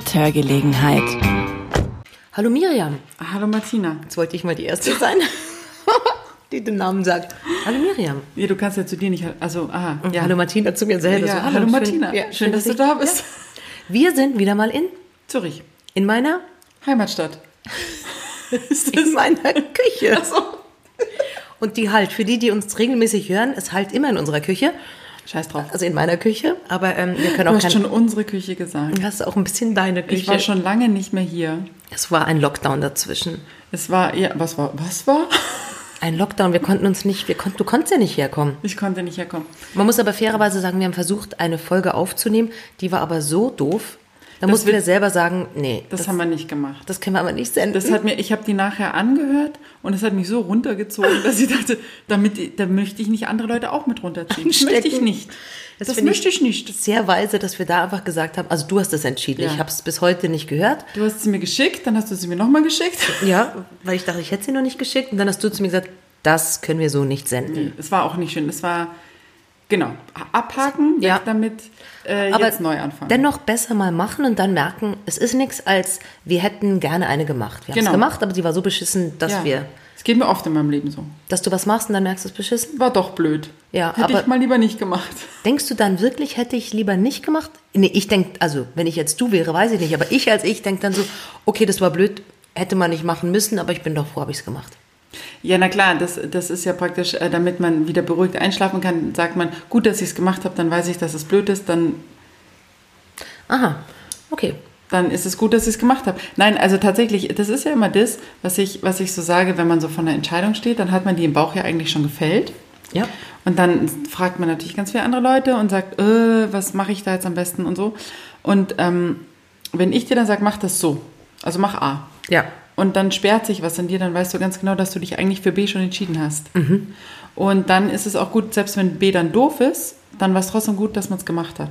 mit Hörgelegenheit. Hallo Miriam. Hallo Martina. Jetzt wollte ich mal die Erste sein, die den Namen sagt. Hallo Miriam. Ja, du kannst ja zu dir nicht. Also, aha. Ja, hallo Martina zu mir selber. Ja, so, hallo, schön- Martina. ja, schön, dass du ich- da bist. Ja. Wir sind wieder mal in, Zürich. in meiner, Heimatstadt. in meiner Küche. Ach so. Und die halt, für die, die uns regelmäßig hören, ist halt immer in unserer Küche. Scheiß drauf. Also in meiner Küche. Aber ähm, wir können Du auch hast kein, schon unsere Küche gesagt. Du hast auch ein bisschen deine Küche. Ich war schon lange nicht mehr hier. es war ein Lockdown dazwischen. Es war, ja, was war, was war? Ein Lockdown, wir konnten uns nicht, wir konnten, du konntest ja nicht herkommen. Ich konnte nicht herkommen. Man muss aber fairerweise sagen, wir haben versucht, eine Folge aufzunehmen, die war aber so doof. Da Das wir wird- selber sagen, nee, Das, das, haben wir nicht gemacht. das können wir aber nicht senden. Das hat mir, ich habe die nachher angehört und es hat mich so runtergezogen, dass ich dachte, damit, da möchte ich nicht andere Leute auch mit runterziehen. Das möchte ich nicht. Das, finde möchte ich nicht. Sehr weise, dass wir da einfach gesagt haben, also du hast es entschieden, Ja. ich habe es bis heute nicht gehört. Du hast sie mir geschickt, dann hast du sie mir nochmal geschickt. Ja, weil ich dachte, ich hätte sie noch nicht geschickt und dann hast du zu mir gesagt, das können wir so nicht senden. Nee, es war auch nicht schön. Es war, genau, abhaken, weg Ja. damit, äh, Aber jetzt neu anfangen. dennoch besser mal machen und dann merken, es ist nichts, als wir hätten gerne eine gemacht. Wir haben es Genau. gemacht, aber sie war so beschissen, dass ja. wir, Es geht mir oft in meinem Leben so. dass du was machst und dann merkst du es beschissen. War doch blöd. Ja, Hätte aber- ich mal lieber nicht gemacht. Denkst du dann wirklich, hätte ich lieber nicht gemacht? Nee, ich denke, also wenn ich jetzt du wäre, weiß ich nicht, aber ich als ich denke dann so, okay, das war blöd, hätte man nicht machen müssen, aber ich bin doch froh, habe ich es gemacht. Ja, na klar, das, das ist ja praktisch, äh, damit man wieder beruhigt einschlafen kann, sagt man, gut, dass ich es gemacht habe, dann weiß ich, dass es blöd ist, dann, Aha, okay. dann ist es gut, dass ich es gemacht habe. Nein, also tatsächlich, das ist ja immer das, was ich, was ich so sage, wenn man so vor einer Entscheidung steht, dann hat man die im Bauch ja eigentlich schon gefällt. Ja. Und dann fragt man natürlich ganz viele andere Leute und sagt, äh, was mache ich da jetzt am besten und so. Und ähm, wenn ich dir dann sage, mach das so, also mach A. Ja. Und dann sperrt sich was in dir, dann weißt du ganz genau, dass du dich eigentlich für B schon entschieden hast. Und dann ist es auch gut, selbst wenn B dann doof ist, dann war es trotzdem gut, dass man es gemacht hat.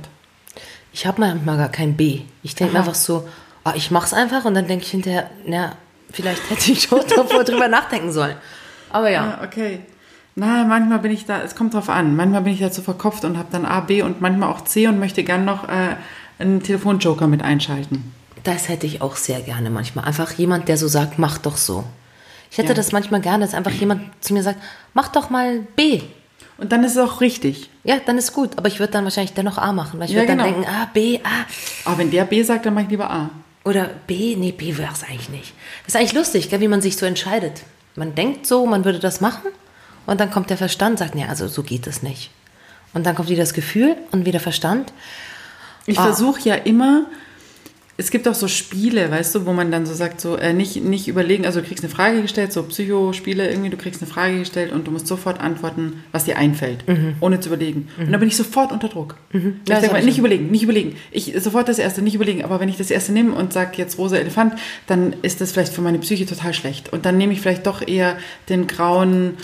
Ich habe manchmal gar kein B. Ich denke einfach so, ah, ich mach's einfach und dann denke ich hinterher, na, vielleicht hätte ich schon davor drüber nachdenken sollen. Aber ja. Ah, okay. Na, manchmal bin ich da, es kommt drauf an. Manchmal bin ich dazu verkopft und habe dann A, B und manchmal auch C und möchte gern noch äh, einen Telefonjoker mit einschalten. Das hätte ich auch sehr gerne manchmal. Einfach jemand, der so sagt, mach doch so. Ich hätte Ja. das manchmal gerne, dass einfach jemand zu mir sagt, mach doch mal B. Und dann ist es auch richtig. Ja, dann ist gut. Aber ich würde dann wahrscheinlich dennoch A machen, weil ich Ja, würde dann genau. denken, ah, B, A. Aber wenn der B sagt, dann mache ich lieber A. Oder B, nee, B wäre es eigentlich nicht. Das ist eigentlich lustig, gell, wie man sich so entscheidet. Man denkt so, man würde das machen und dann kommt der Verstand, sagt, nee, also so geht es nicht. Und dann kommt wieder das Gefühl und wieder Verstand. Ich Ah. versuche ja immer, es gibt auch so Spiele, weißt du, wo man dann so sagt, so äh, nicht, nicht überlegen, also du kriegst eine Frage gestellt, so Psychospiele irgendwie, du kriegst eine Frage gestellt und du musst sofort antworten, was dir einfällt, ohne zu überlegen. Und dann bin ich sofort unter Druck. Ich Mhm. das denke mal, ich nicht überlegen, nicht überlegen. Ich sofort das erste, nicht überlegen. Aber wenn ich das erste nehme und sage jetzt rosa Elefant, dann ist das vielleicht für meine Psyche total schlecht. Und dann nehme ich vielleicht doch eher den grauen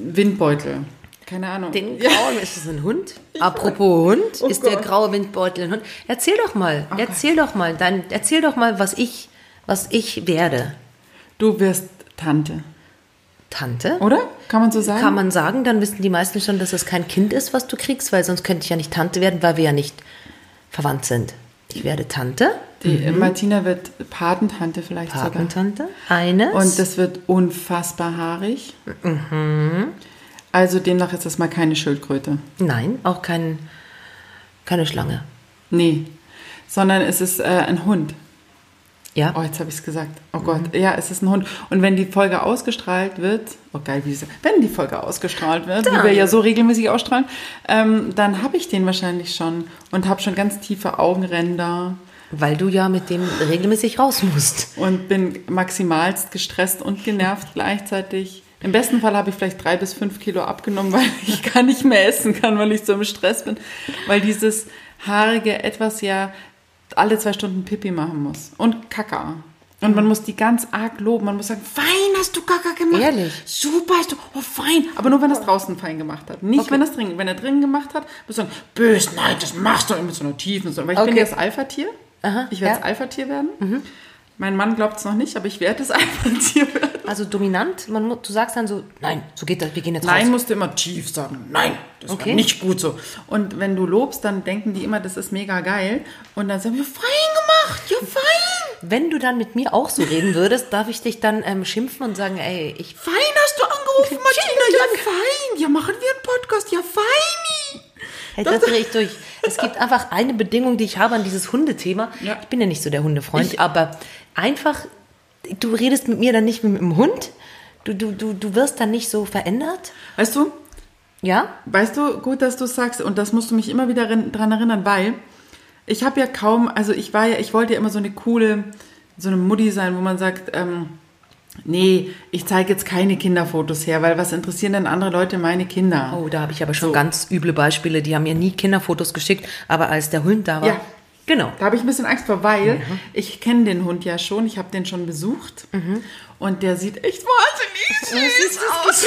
Windbeutel. Keine Ahnung. Den grauen, ist das ein Hund? Apropos Hund, Oh ist der Gott. graue Windbeutel ein Hund? Erzähl doch mal, erzähl doch mal, dein, erzähl doch mal, was ich, was ich werde. Du wirst Tante, Tante? oder? Kann man so sagen? Kann man sagen, dann wissen die meisten schon, dass es kein Kind ist, was du kriegst, weil sonst könnte ich ja nicht Tante werden, weil wir ja nicht verwandt sind. Ich werde Tante, Die äh, Martina wird Patentante vielleicht sogar. Patentante, eines. Und das wird unfassbar haarig. Also demnach ist das mal keine Schildkröte. Nein, auch kein, keine Schlange. Nee. Sondern es ist äh, ein Hund. Ja. Oh, jetzt habe ich es gesagt. Oh Gott. Ja, es ist ein Hund. Und wenn die Folge ausgestrahlt wird, oh geil, wie sie, wenn die Folge ausgestrahlt wird, wie Dann. wir ja so regelmäßig ausstrahlen, ähm, dann habe ich den wahrscheinlich schon und habe schon ganz tiefe Augenränder Weil du ja mit dem regelmäßig raus musst. und bin maximalst gestresst und genervt gleichzeitig. Im besten Fall habe ich vielleicht drei bis fünf Kilo abgenommen, weil ich gar nicht mehr essen kann, weil ich so im Stress bin. Weil dieses haarige etwas ja alle zwei Stunden Pipi machen muss. Und Kaka. Und man muss die ganz arg loben. Man muss sagen, fein hast du Kaka gemacht. Ehrlich? Super hast du, oh fein. Aber nur, wenn er es draußen fein gemacht hat. Nicht, Okay. wenn er es drin, wenn er drin gemacht hat, muss man sagen, bös, nein, das machst du mit so einer tiefen. So. Weil ich bin Okay. ja das Alpha-Tier. Ich werde ja. das Alpha-Tier werden. Mein Mann glaubt es noch nicht, aber ich werde das Alpha-Tier werden. Also dominant, man, du sagst dann so, nein, so geht das, wir gehen jetzt Nein, raus. musst du immer tief sagen. Nein, das Okay. war nicht gut so. Und wenn du lobst, dann denken die immer, das ist mega geil. Und dann sagen wir, fein gemacht. Ja, fein. Wenn du dann mit mir auch so reden würdest, darf ich dich dann ähm, schimpfen und sagen, ey, ich. Fein hast du angerufen, Martina. Ja, fein. Ja, machen wir einen Podcast. Ja, feini. Hey, das drehe ich durch. Es gibt einfach eine Bedingung, die ich habe an dieses Hundethema. Ja. Ich bin ja nicht so der Hundefreund, Ich- aber einfach, du redest mit mir dann nicht mit dem Hund. Du, du, du, du wirst dann nicht so verändert. Weißt du, Ja? Weißt du, gut, dass du es sagst und das musst du mich immer wieder dran erinnern, weil ich habe ja kaum, also ich war ja, ich wollte ja immer so eine coole, so eine Mutti sein, wo man sagt, ähm, nee, ich zeige jetzt keine Kinderfotos her, weil was interessieren denn andere Leute meine Kinder? Oh, da habe ich aber schon So. ganz üble Beispiele. Die haben mir nie Kinderfotos geschickt, aber als der Hund da war. Ja. Genau. Da habe ich ein bisschen Angst vor, weil ich kenne den Hund ja schon, ich habe den schon besucht und der sieht echt wahnsinnig süß aus.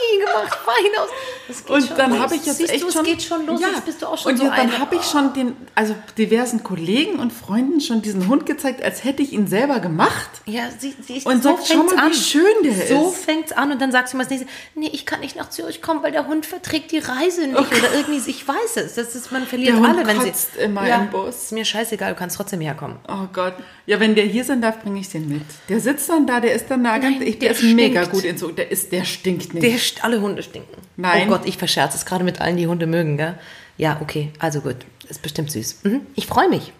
Fein gemacht, fein aus. Und dann habe ich jetzt Siehst echt du, schon. es geht schon los. Jetzt bist du auch schon und so jetzt, dann habe ich schon den, also diversen Kollegen und Freunden schon diesen Hund gezeigt, als hätte ich ihn selber gemacht. Ja, sie, sie, Und so sagt, schau mal, wie an. schön der so ist. fängt's an und dann sagst du mal das nächste, nee, ich kann nicht nach Zürich kommen, weil der Hund verträgt die Reise nicht oder irgendwie, ich weiß es, das ist, man verliert Der Hund alle, wenn sie immer im Bus. Ist mir scheißegal, du kannst trotzdem herkommen. Oh Gott. Ja, wenn der hier sein darf, bringe ich den mit. Der sitzt dann da, der ist dann da ganz, Nein, ich, der der, ist mega gut in so, der ist, der stinkt nicht. Der, alle Hunde stinken. Nein. Oh Gott, ich verscherze es gerade mit allen, die Hunde mögen, gell? Ja, okay, also gut, ist bestimmt süß. Mhm. Ich freue mich.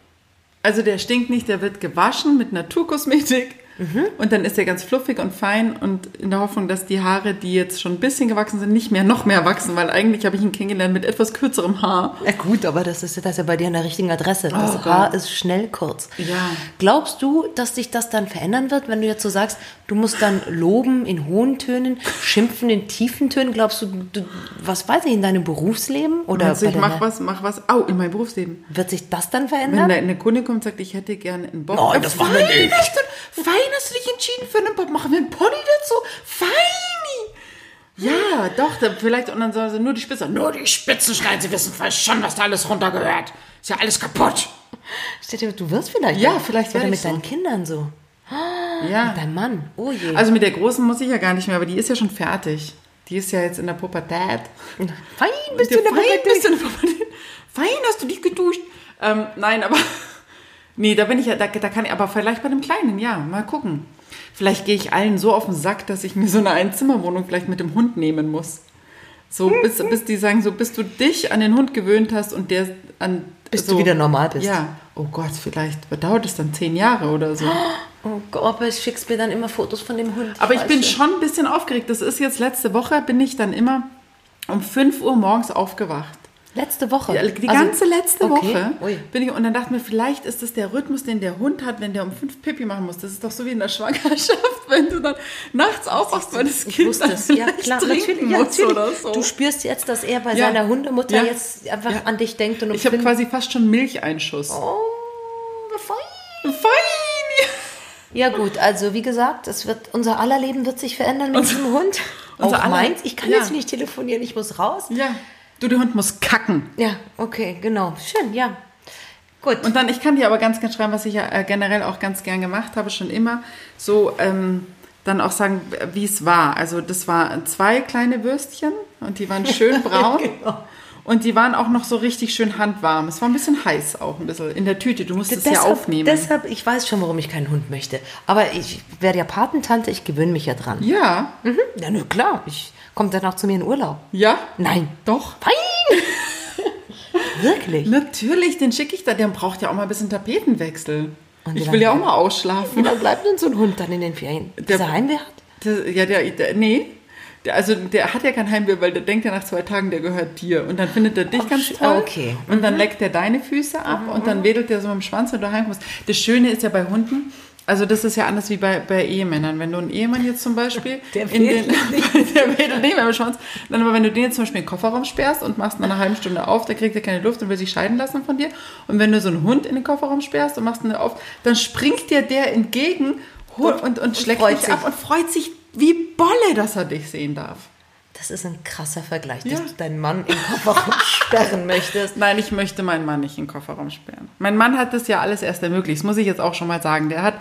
Also der stinkt nicht, der wird gewaschen mit Naturkosmetik. Mhm. Und dann ist er ganz fluffig und fein und in der Hoffnung, dass die Haare, die jetzt schon ein bisschen gewachsen sind, nicht mehr noch mehr wachsen, weil eigentlich habe ich ihn kennengelernt mit etwas kürzerem Haar. Ja gut, aber das ist, das ist ja bei dir an der richtigen Adresse. Das Oh. Haar ist schnell kurz. Ja. Glaubst du, dass sich das dann verändern wird, wenn du jetzt so sagst, du musst dann loben in hohen Tönen, schimpfen in tiefen Tönen? Glaubst du, du was weiß ich, in deinem Berufsleben? Oder bei ich mach was, mach was, au, in meinem Berufsleben. Wird sich das dann Wenn verändern? da eine Kunde kommt und sagt, ich hätte gerne einen Bob. Nein, das machen wir Fein nicht. Hast du, fein hast du dich entschieden für einen Bob. Machen wir einen Pony dazu? Feini! Ja, doch, vielleicht, und dann soll sie nur die Spitze. Nur die Spitzen schneiden, sie wissen vielleicht schon, was da alles runtergehört. Ist ja alles kaputt. Steht dir, du wirst vielleicht. Ja, vielleicht Oder werd mit ich so. deinen Kindern so. Ja. Dein Mann. Oh je. Also mit der Großen muss ich ja gar nicht mehr, aber die ist ja schon fertig. Die ist ja jetzt in der Pubertät. fein bist du in der fein Pubertät. bist du in der Pubertät. Fein hast du dich geduscht. Ähm, nein, aber nee, da bin ich ja, da, da kann ich, aber vielleicht bei dem Kleinen, ja, mal gucken. Vielleicht gehe ich allen so auf den Sack, dass ich mir so eine Einzimmerwohnung vielleicht mit dem Hund nehmen muss. So, bis, bis die sagen, so bis du dich an den Hund gewöhnt hast und der an. Bis so, du wieder normal bist. Ja. Oh Gott, vielleicht dauert es dann zehn Jahre oder so. Oh Gott, aber ich schickst mir dann immer Fotos von dem Hund. Aber ich bin nicht. schon ein bisschen aufgeregt. Das ist jetzt letzte Woche, bin ich dann immer um 5 Uhr morgens aufgewacht. Letzte Woche. Die, die Also- ganze letzte okay. Woche Ui. bin ich und dann dachte ich mir, vielleicht ist es der Rhythmus, den der Hund hat, wenn der um fünf Pipi machen muss. Das ist doch so wie in der Schwangerschaft, wenn du dann nachts aufwachst, weil das Ich Kind wusste dann es. Ja, klar, natürlich. Ja, natürlich. so. Du spürst jetzt, dass er bei Ja. seiner Hundemutter Ja. jetzt einfach an dich denkt und um ich habe quasi fast schon Milcheinschuss. Oh, fein. Fein! Ja gut, also wie gesagt, es wird, unser aller Leben wird sich verändern mit diesem Hund. unser Auch aller- meins. Ich kann ja. jetzt nicht telefonieren, ich muss raus. Ja. Du, der Hund muss kacken. Ja, okay, genau. Schön, ja. Gut. Und dann, ich kann dir aber ganz gern schreiben, was ich ja äh, generell auch ganz gern gemacht habe, schon immer, so ähm, dann auch sagen, wie es war. Also das waren zwei kleine Würstchen und die waren schön braun. Genau. Und die waren auch noch so richtig schön handwarm. Es war ein bisschen heiß auch, ein bisschen in der Tüte. Du musst es ja aufnehmen. deshalb, ich weiß schon, warum ich keinen Hund möchte. Aber ich werde ja Patentante, ich gewöhne mich ja dran. ja, Mhm. Ja, na klar. Ich komme dann auch zu mir in Urlaub. ja, Nein. doch. Fein! Wirklich? Natürlich, den schicke ich da. Der braucht ja auch mal ein bisschen Tapetenwechsel. Ich will ja auch mal ausschlafen. Wie lange bleibt denn so ein Hund dann in den Ferien? Der- Dieser Heimwert? Der, ja, der, der, nee. Der, also der hat ja kein Heimweh, weil der denkt ja nach zwei Tagen, der gehört dir. Und dann findet er dich ganz sch- toll. okay. Und dann leckt er deine Füße ab und dann wedelt er so mit dem Schwanz, wenn du heimkommst. Das Schöne ist ja bei Hunden, also das ist ja anders wie bei, bei Ehemännern. Wenn du einen Ehemann jetzt zum Beispiel Der in den, wedelt der wedelt nicht mehr mit dem Schwanz. Dann aber wenn du den jetzt zum Beispiel in den Kofferraum sperrst und machst nach einer halben Stunde auf, dann kriegt er keine Luft und will sich scheiden lassen von dir. Und wenn du so einen Hund in den Kofferraum sperrst und machst ihn auf, dann springt dir der entgegen und, und, schlägt freut dich sich. ab und freut sich wie Bolle, dass er dich sehen darf. Das ist ein krasser Vergleich, Ja. dass du deinen Mann im Kofferraum sperren möchtest. Nein, ich möchte meinen Mann nicht in den Kofferraum sperren. Mein Mann hat das ja alles erst ermöglicht, das muss ich jetzt auch schon mal sagen. Der hat,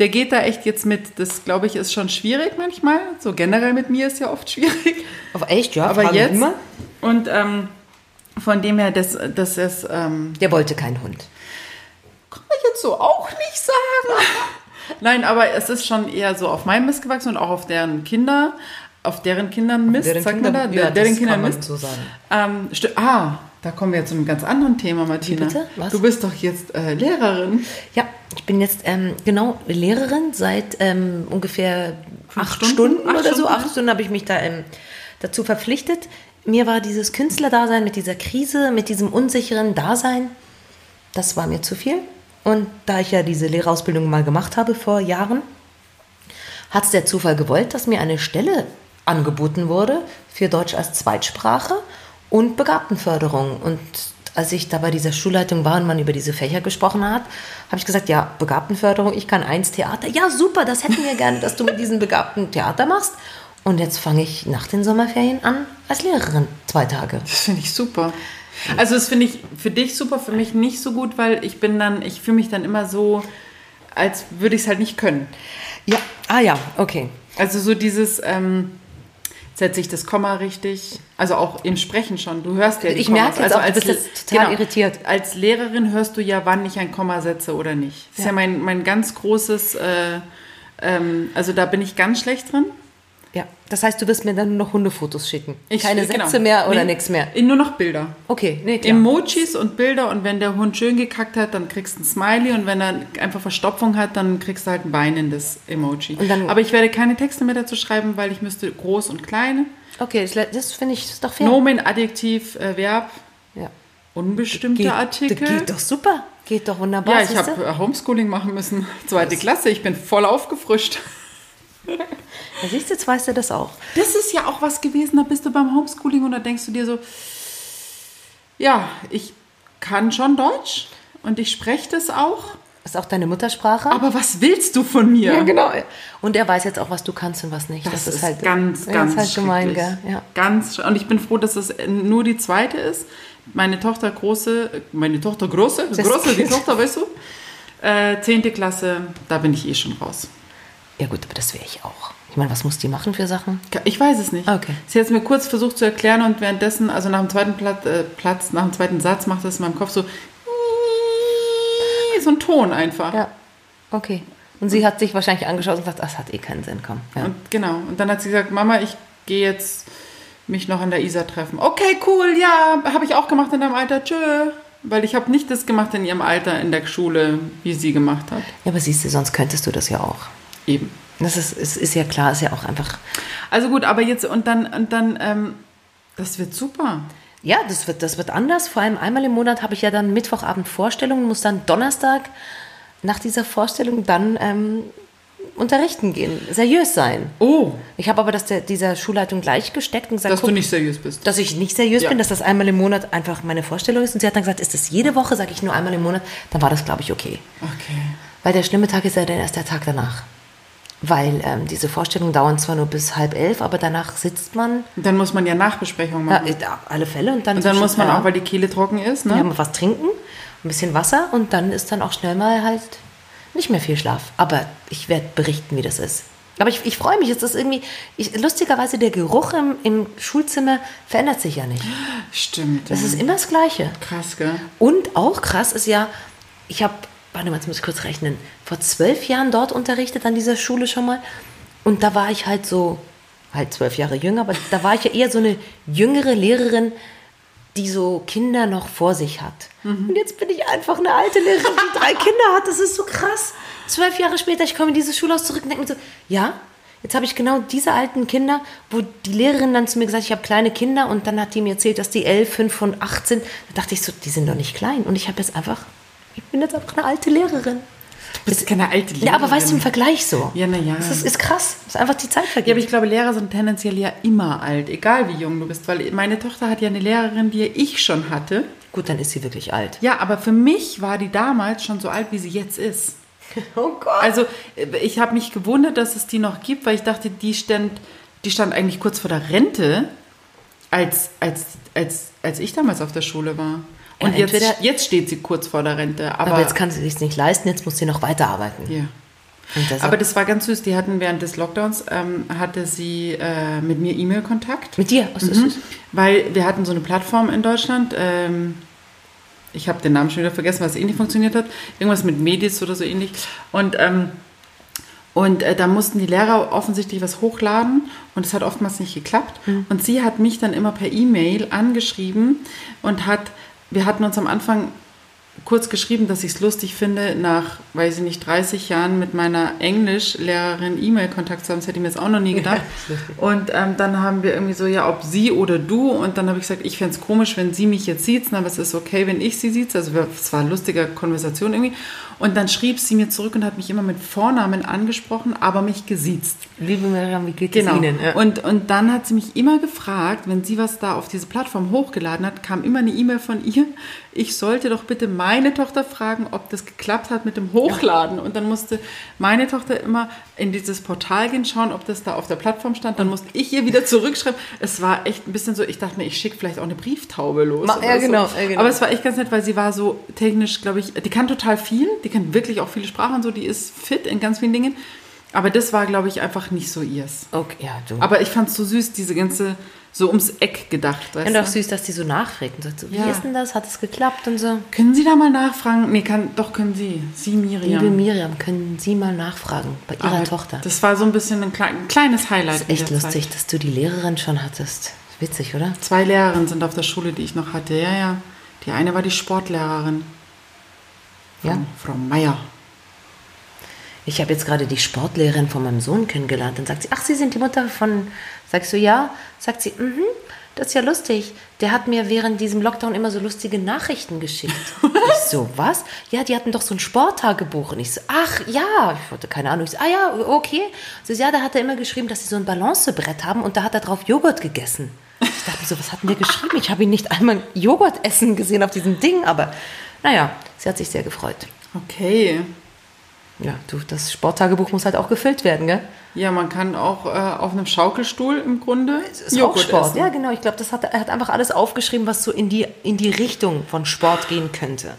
der geht da echt jetzt mit. Das, glaube ich, ist schon schwierig manchmal. So generell mit mir ist ja oft schwierig. Aber echt, ja? Aber jetzt. Immer? Und ähm, von dem her, das, das ist, ähm, Der wollte keinen Hund. kann ich jetzt du auch nicht sagen. Nein, aber es ist schon eher so auf meinem Mist gewachsen und auch auf deren Kinder, auf deren Kindern Mist, Deren sagt Kinder- man da? ja, deren das Kindern Mist. so sagen. Ähm, ah, da kommen wir jetzt zu einem ganz anderen Thema, Martina. bitte? Was? Du bist doch jetzt äh, Lehrerin. Ja, ich bin jetzt ähm, genau Lehrerin seit ähm, ungefähr acht Stunden? Stunden, Acht oder so. Stunden, Acht Stunden habe ich mich da ähm, dazu verpflichtet. Mir war dieses Künstlerdasein mit dieser Krise, mit diesem unsicheren Dasein, das war mir zu viel. Und da ich ja diese Lehrerausbildung mal gemacht habe vor Jahren, hat es der Zufall gewollt, dass mir eine Stelle angeboten wurde für Deutsch als Zweitsprache und Begabtenförderung. Und als ich da bei dieser Schulleitung war und man über diese Fächer gesprochen hat, habe ich gesagt, ja, Begabtenförderung, ich kann eins Theater. Ja, super, das hätten wir gerne, dass du mit diesen Begabten Theater machst. Und jetzt fange ich nach den Sommerferien an als Lehrerin, zwei Tage. Das finde ich super. Also das finde ich für dich super, für mich nicht so gut, weil ich bin dann, ich fühle mich dann immer so, als würde ich es halt nicht können. Ja, ah ja, okay. Also so dieses, ähm, setze ich das Komma richtig, also auch im Sprechen schon. Du hörst ja die Ich merke jetzt also auch, du bist jetzt total irritiert. Als Lehrerin hörst du ja, wann ich ein Komma setze oder nicht. Das ist ja mein, mein ganz großes, äh, ähm, also da bin ich ganz schlecht drin. Ja, das heißt, du wirst mir dann nur noch Hundefotos schicken. Ich- Keine genau. Sätze mehr oder Nee, nichts mehr. Nur noch Bilder. Okay, nee, klar. Emojis und Bilder und wenn der Hund schön gekackt hat, dann kriegst du ein Smiley und wenn er einfach Verstopfung hat, dann kriegst du halt ein weinendes Emoji. Aber ich werde keine Texte mehr dazu schreiben, weil ich müsste groß und klein, Okay, das, das finde ich ist doch fair. Nomen, Adjektiv, äh, Verb, Ja. unbestimmte Geht, Artikel. Geht doch super. Geht doch wunderbar. ja, ich habe äh, Homeschooling machen müssen, zweite Klasse. Ich bin voll aufgefrischt. Ja, siehst du, jetzt weißt du das auch. Das ist ja auch was gewesen, da bist du beim Homeschooling und da denkst du dir so, ja, ich kann schon Deutsch und ich spreche das auch, Ist auch deine Muttersprache. aber was willst du von mir? ja, genau. Und er weiß jetzt auch, was du kannst und was nicht. Das, ist, halt ganz, ganz das halt gemein, gell? Ja. Ganz, und ich bin froh, dass es nur die zweite ist. Meine Tochter große, meine Tochter große, Das große, die. Tochter, weißt du? Äh, Zehnte Klasse, da bin ich eh schon raus. Ja, gut, aber das wäre ich auch. Ich meine, was muss die machen für Sachen? Ich weiß es nicht. Okay. Sie hat es mir kurz versucht zu erklären und währenddessen, also nach dem zweiten Platz, äh, Platz nach dem zweiten Satz macht es in meinem Kopf so so ein Ton einfach. Ja, okay. Und sie hat sich wahrscheinlich angeschaut und gesagt, das hat eh keinen Sinn, komm. Ja. Und genau. Und dann hat sie gesagt, Mama, ich gehe jetzt mich noch an der Isar treffen. Okay, cool, ja, habe ich auch gemacht in deinem Alter. Tschö. Weil ich habe nicht das gemacht in ihrem Alter in der Schule, wie sie gemacht hat. ja, aber siehst du, sonst könntest du das ja auch. Eben. Das ist, ist, ist ja klar, ist ja auch einfach. Also gut, aber jetzt und dann und dann, ähm, das wird super. Ja, das wird, das wird anders. Vor allem einmal im Monat habe ich ja dann Mittwochabend Vorstellungen, muss dann Donnerstag nach dieser Vorstellung dann ähm, unterrichten gehen, seriös sein. Oh, Ich habe aber das der, dieser Schulleitung gleich gesteckt und gesagt, dass guck, du nicht seriös bist. dass ich nicht seriös Ja. bin, dass das einmal im Monat einfach meine Vorstellung ist. Und sie hat dann gesagt, ist das jede Woche, sage ich nur einmal im Monat, dann war das, glaube ich, okay. Okay. Weil der schlimme Tag ist ja dann erst der Tag danach. Weil ähm, diese Vorstellungen dauern zwar nur bis halb elf, aber danach sitzt man, Und dann muss man ja Nachbesprechungen ja, machen. auf alle Fälle. Und dann, und dann muss man ja. auch, weil die Kehle trocken ist, Ja, ne? mal was trinken, ein bisschen Wasser und dann ist dann auch schnell mal halt nicht mehr viel Schlaf. Aber ich werde berichten, wie das ist. Aber ich, ich freue mich, es ist irgendwie, ich, lustigerweise der Geruch im, im Schulzimmer verändert sich ja nicht. Stimmt. Das ist immer das Gleiche. krass, gell? Und auch krass ist ja, ich habe, warte mal, jetzt muss ich kurz rechnen, vor zwölf Jahren dort unterrichtet an dieser Schule schon mal. Und da war ich halt so, halt zwölf Jahre jünger, aber da war ich ja eher so eine jüngere Lehrerin, die so Kinder noch vor sich hat. Und jetzt bin ich einfach eine alte Lehrerin, die drei Kinder hat. Das ist so krass. Zwölf Jahre später, ich komme in dieses Schulhaus zurück und denke mir so, ja, jetzt habe ich genau diese alten Kinder, wo die Lehrerin dann zu mir gesagt hat, ich habe kleine Kinder und dann hat die mir erzählt, dass die elf, fünf und acht sind. Da dachte ich so, die sind doch nicht klein. Und ich habe jetzt einfach, ich bin jetzt einfach eine alte Lehrerin. Du bist keine alte Lehrerin. Ja, aber weißt du, im Vergleich so. Ja, na ja. Das ist, ist krass. Das ist einfach die Zeit vergeht. Ja, aber ich glaube, Lehrer sind tendenziell ja immer alt, egal wie jung du bist. Weil meine Tochter hat ja eine Lehrerin, die ich schon hatte. Gut, dann ist sie wirklich alt. Ja, aber für mich war die damals schon so alt, wie sie jetzt ist. Oh Gott. Also ich habe mich gewundert, dass es die noch gibt, weil ich dachte, die stand, die stand eigentlich kurz vor der Rente, als, als, als, als ich damals auf der Schule war. Und Ja, jetzt, entweder- jetzt steht sie kurz vor der Rente. Aber, aber, jetzt kann sie sich nicht leisten, jetzt muss sie noch weiterarbeiten. ja. Aber das war ganz süß. Die hatten während des Lockdowns, ähm, hatte sie äh, mit mir E-Mail-Kontakt. mit dir? Ist Mhm. Weil wir hatten so eine Plattform in Deutschland, ähm, ich habe den Namen schon wieder vergessen, was ähnlich funktioniert hat. Irgendwas mit Medis oder so ähnlich. Und, ähm, und äh, da mussten die Lehrer offensichtlich was hochladen und es hat oftmals nicht geklappt. Mhm. Und sie hat mich dann immer per E-Mail angeschrieben und hat, wir hatten uns am Anfang kurz geschrieben, dass ich es lustig finde, nach, weiß ich nicht, 30 Jahren mit meiner Englischlehrerin E-Mail-Kontakt zu haben. Das hätte ich mir jetzt auch noch nie gedacht. und ähm, dann haben wir irgendwie so, ja, ob sie oder du. Und dann habe ich gesagt, ich fände es komisch, wenn sie mich jetzt sieht, aber es ist okay, wenn ich sie sieht. Also es war eine lustige Konversation irgendwie. Und dann schrieb sie mir zurück und hat mich immer mit Vornamen angesprochen, aber mich gesiezt. Liebe Miriam, wie geht Genau. es Ihnen? Ja. Und, und dann hat sie mich immer gefragt, wenn sie was da auf diese Plattform hochgeladen hat, kam immer eine E-Mail von ihr, ich sollte doch bitte meine Tochter fragen, ob das geklappt hat mit dem Hochladen. Und dann musste meine Tochter immer in dieses Portal gehen, schauen, ob das da auf der Plattform stand. Dann musste ich ihr wieder zurückschreiben. Es war echt ein bisschen so, ich dachte mir, ich schicke vielleicht auch eine Brieftaube los. Ma- ja, so. genau, ja, genau. Aber es war echt ganz nett, weil sie war so technisch, glaube ich, die kann total viel, die kann wirklich auch viele Sprachen so, die ist fit in ganz vielen Dingen. Aber das war, glaube ich, einfach nicht so ihrs. Okay, ja, du. Aber ich fand es so süß, diese ganze, so ums Eck gedacht, weißt und auch süß, dass die so nachfragt und sagt so, wie Ja. ist denn das? Hat es geklappt und so? Können Sie da mal nachfragen? Nee, kann, doch können Sie. Sie, Miriam. Liebe Miriam, können Sie mal nachfragen bei Ihrer Aber Tochter? Das war so ein bisschen ein, klein, ein kleines Highlight. Das ist echt lustig, Zeit. dass du die Lehrerin schon hattest. Witzig, oder? Zwei Lehrerinnen sind auf der Schule, die ich noch hatte. Ja, ja. Die eine war die Sportlehrerin. Frau, Ja. Frau Meier. Ich habe jetzt gerade die Sportlehrerin von meinem Sohn kennengelernt. Dann sagt sie, ach, Sie sind die Mutter von... Sagst du, ja? Sagt sie, mhm, das ist ja lustig. Der hat mir während diesem Lockdown immer so lustige Nachrichten geschickt. ich so, was? Ja, die hatten doch so ein Sporttagebuch. Und ich so, ach, ja. Ich hatte keine Ahnung. Ich so, ah ja, okay. So, ja, da hat er immer geschrieben, dass sie so ein Balancebrett haben und da hat er drauf Joghurt gegessen. Ich dachte so, was hat denn der geschrieben? Ich habe ihn nicht einmal Joghurt essen gesehen auf diesem Ding, aber naja, sie hat sich sehr gefreut. Okay. Ja, du, das Sporttagebuch muss halt auch gefüllt werden, gell? Ja, man kann auch äh, auf einem Schaukelstuhl im Grunde Das ist auch Joghurt Sport. essen. Ja, genau. Ich glaube, das hat, er hat einfach alles aufgeschrieben, was so in die, in die Richtung von Sport gehen könnte.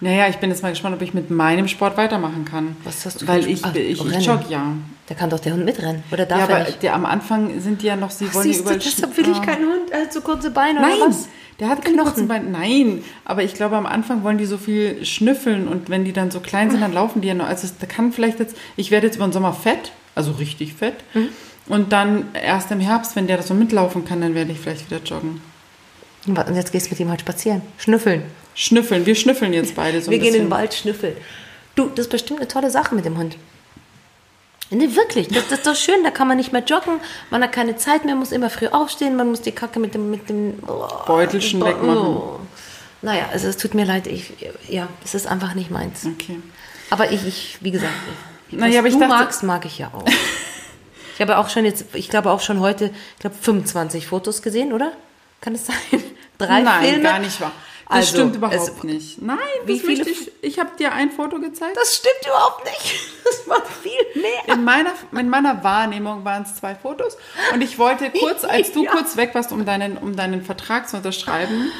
Naja, ich bin jetzt mal gespannt, ob ich mit meinem Sport weitermachen kann. Was hast du Weil ich? Ah, ich, ich jogge ja. Da kann doch der Hund mitrennen. Oder darf Ja, er aber nicht? der, am Anfang sind die ja noch, sie wollen ja Siehst du, deshalb will ich Ah. keinen Hund. Er hat so kurze Beine Nein, oder was? der hat keine kurzen Beine. Nein, aber ich glaube, am Anfang wollen die so viel schnüffeln und wenn die dann so klein sind, dann laufen die ja noch. Also da kann vielleicht jetzt, ich werde jetzt über den Sommer fett, also richtig fett. Mhm. Und dann erst im Herbst, wenn der das so mitlaufen kann, dann werde ich vielleicht wieder joggen. Und jetzt gehst du mit ihm halt spazieren. Schnüffeln. Schnüffeln, wir schnüffeln jetzt beide so Wir ein gehen in bisschen. den Wald schnüffeln. Du, das ist bestimmt eine tolle Sache mit dem Hund. Nee, wirklich. Das, das ist doch schön. Da kann man nicht mehr joggen. Man hat keine Zeit mehr, muss immer früh aufstehen. Man muss die Kacke mit dem, mit dem oh, Beutelchen Be- wegmachen. Oh. Naja, also es tut mir leid. Ich, ja, das ist einfach nicht meins. Okay. Aber ich, ich wie gesagt, ich, Naja, was du dachte- magst, mag ich ja auch. ich habe auch schon jetzt, ich glaube auch schon heute, ich glaube 25 Fotos gesehen, oder? Kann es sein? Drei Nein, Filme? gar nicht wahr. Das Also, stimmt überhaupt es- nicht. Nein, Wie das viele ich. Ich habe dir ein Foto gezeigt. Das stimmt überhaupt nicht. Das war viel mehr. In meiner, in meiner Wahrnehmung waren es zwei Fotos. Und ich wollte kurz, als du Ja. kurz weg warst, um deinen, um deinen Vertrag zu unterschreiben,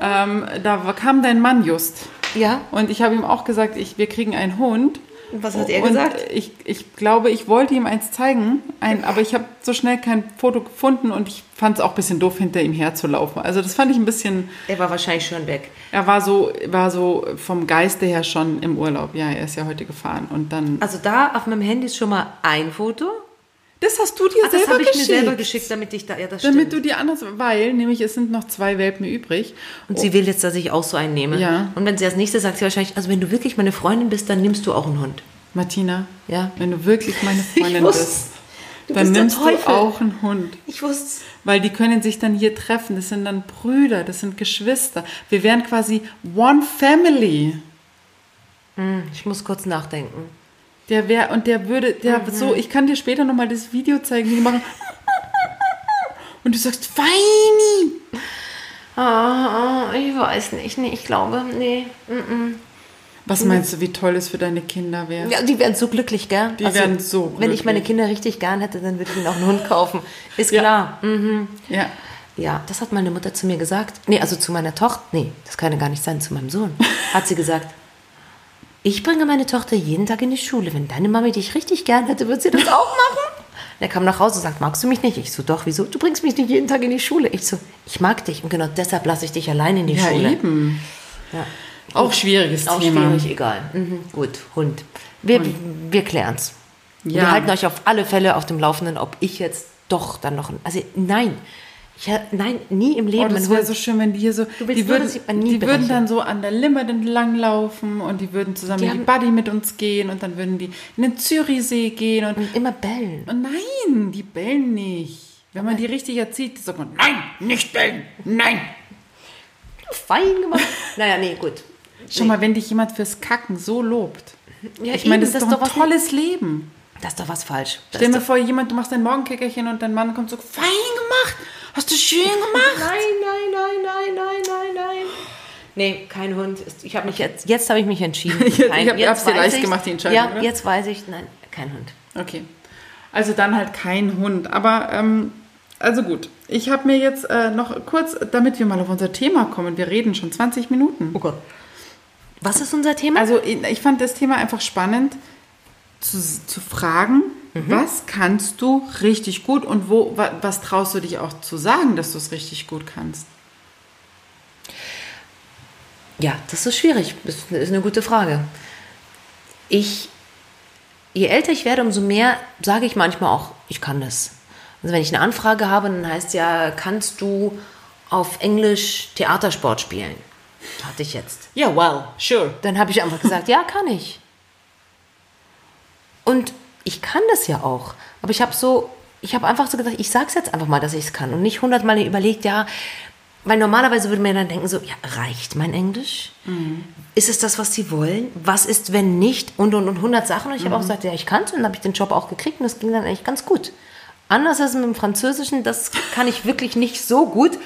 ähm, da kam dein Mann just. Ja, Und ich habe ihm auch gesagt, ich, wir kriegen einen Hund. Was hat er Und gesagt? Ich, ich glaube, ich wollte ihm eins zeigen, ein, aber ich habe so schnell kein Foto gefunden und ich fand es auch ein bisschen doof, hinter ihm herzulaufen. Also das fand ich ein bisschen, er war wahrscheinlich schon weg. er war so, war so vom Geiste her schon im Urlaub. Ja, er ist ja heute gefahren. Und dann, Also da auf meinem Handy ist schon mal ein Foto. Das hast du dir das selber habe ich geschickt. mir selber geschickt, damit ich da, ja das Damit stimmt. du die anderes, weil nämlich es sind noch zwei Welpen übrig. Und sie will jetzt, dass ich auch so einen nehme. Ja. Und wenn sie als nächstes sagt sie wahrscheinlich, also wenn du wirklich meine Freundin bist, dann nimmst du auch einen Hund. Martina, Ja. wenn du wirklich meine Freundin wusste, bist, dann bist nimmst du auch einen Hund. Ich wusste Weil die können sich dann hier treffen. Das sind dann Brüder, das sind Geschwister. Wir wären quasi one family. Ich muss kurz nachdenken. Der wäre und der würde, der Mhm. so, ich kann dir später nochmal das Video zeigen, wie die machen. Und du sagst, Feini! Ah, ich weiß nicht. Nee, ich glaube, nee. Was meinst du, wie toll es für deine Kinder wäre? Ja, die wären so glücklich, gell? Die wären so Wenn ich meine glücklich. Kinder richtig gern hätte, dann würde ich ihnen auch einen Hund kaufen. Ist Ja. klar. Mhm. Ja. Ja, das hat meine Mutter zu mir gesagt. Nee, also zu meiner Tochter. Nee, das kann ja gar nicht sein, zu meinem Sohn. Hat sie gesagt. Ich bringe meine Tochter jeden Tag in die Schule. Wenn deine Mami dich richtig gern hätte, würde sie das auch machen. Er kam nach Hause und sagt, magst du mich nicht? Ich so, doch, wieso? Du bringst mich nicht jeden Tag in die Schule. Ich so, ich mag dich und genau deshalb lasse ich dich allein in die Ja, Schule. eben. Ja. Auch schwieriges Auch Thema. schwierig, egal. Mhm, gut, Hund. Wir, wir klären es. Ja. Wir halten euch auf alle Fälle auf dem Laufenden, ob ich jetzt doch dann noch. Also nein. Ha- nein, nie im Leben. Oh, das wäre so schön, wenn die hier so, die nur, würden, nie die würden dann so an der Limmer entlang laufen und die würden zusammen Die in die Buddy mit uns gehen und dann würden die in den Zürichsee gehen und, und immer bellen. und nein, die bellen nicht. Wenn man die richtig erzieht, sagt man, nein, nicht bellen, nein. Fein gemacht. naja, nee, gut. Schau mal, wenn dich jemand fürs Kacken so lobt. Ja, ich meine, eben, das ist doch ein tolles Leben. Das ist doch was falsch. Das Stell mir vor, jemand, du machst dein Morgenkickerchen und dein Mann kommt so, fein gemacht, hast du schön gemacht. nein, nein, nein, nein, nein, nein, nein. Nee, kein Hund. Ich habe mich jetzt, jetzt habe ich mich entschieden. Ich- ich Kein- hab- jetzt hab's dir leicht ich- gemacht, die Entscheidung, Ja, oder? jetzt weiß ich, nein, kein Hund. Okay. Also dann halt kein Hund. Aber, ähm, also gut. Ich habe mir jetzt äh, noch kurz, damit wir mal auf unser Thema kommen, wir reden schon 20 Minuten. Oh Gott. Was ist unser Thema? Also ich ich fand das Thema einfach spannend zu, zu fragen, was kannst du richtig gut und wo, wa, was traust du dich auch zu sagen, dass du es richtig gut kannst? Ja, das ist schwierig. Das ist eine gute Frage. Ich, je älter ich werde, umso mehr sage ich manchmal auch, ich kann das. Also wenn ich eine Anfrage habe, dann heißt ja, kannst du auf Englisch Theatersport spielen? Hatte ich jetzt. Ja, well, sure. Dann habe ich einfach gesagt, ja, kann ich. Und ich kann das ja auch. Aber ich habe so, ich habe einfach so gedacht, ich sage es jetzt einfach mal, dass ich es kann. Und nicht hundertmal überlegt, ja, weil normalerweise würde man dann denken, so, ja, reicht mein Englisch? Ist es das, was sie wollen? Was ist, wenn nicht? Und, und, und 100 Sachen. Und ich habe auch gesagt, ja, ich kann es. Und dann habe ich den Job auch gekriegt und das ging dann eigentlich ganz gut. Anders als mit dem Französischen, das kann ich wirklich nicht so gut.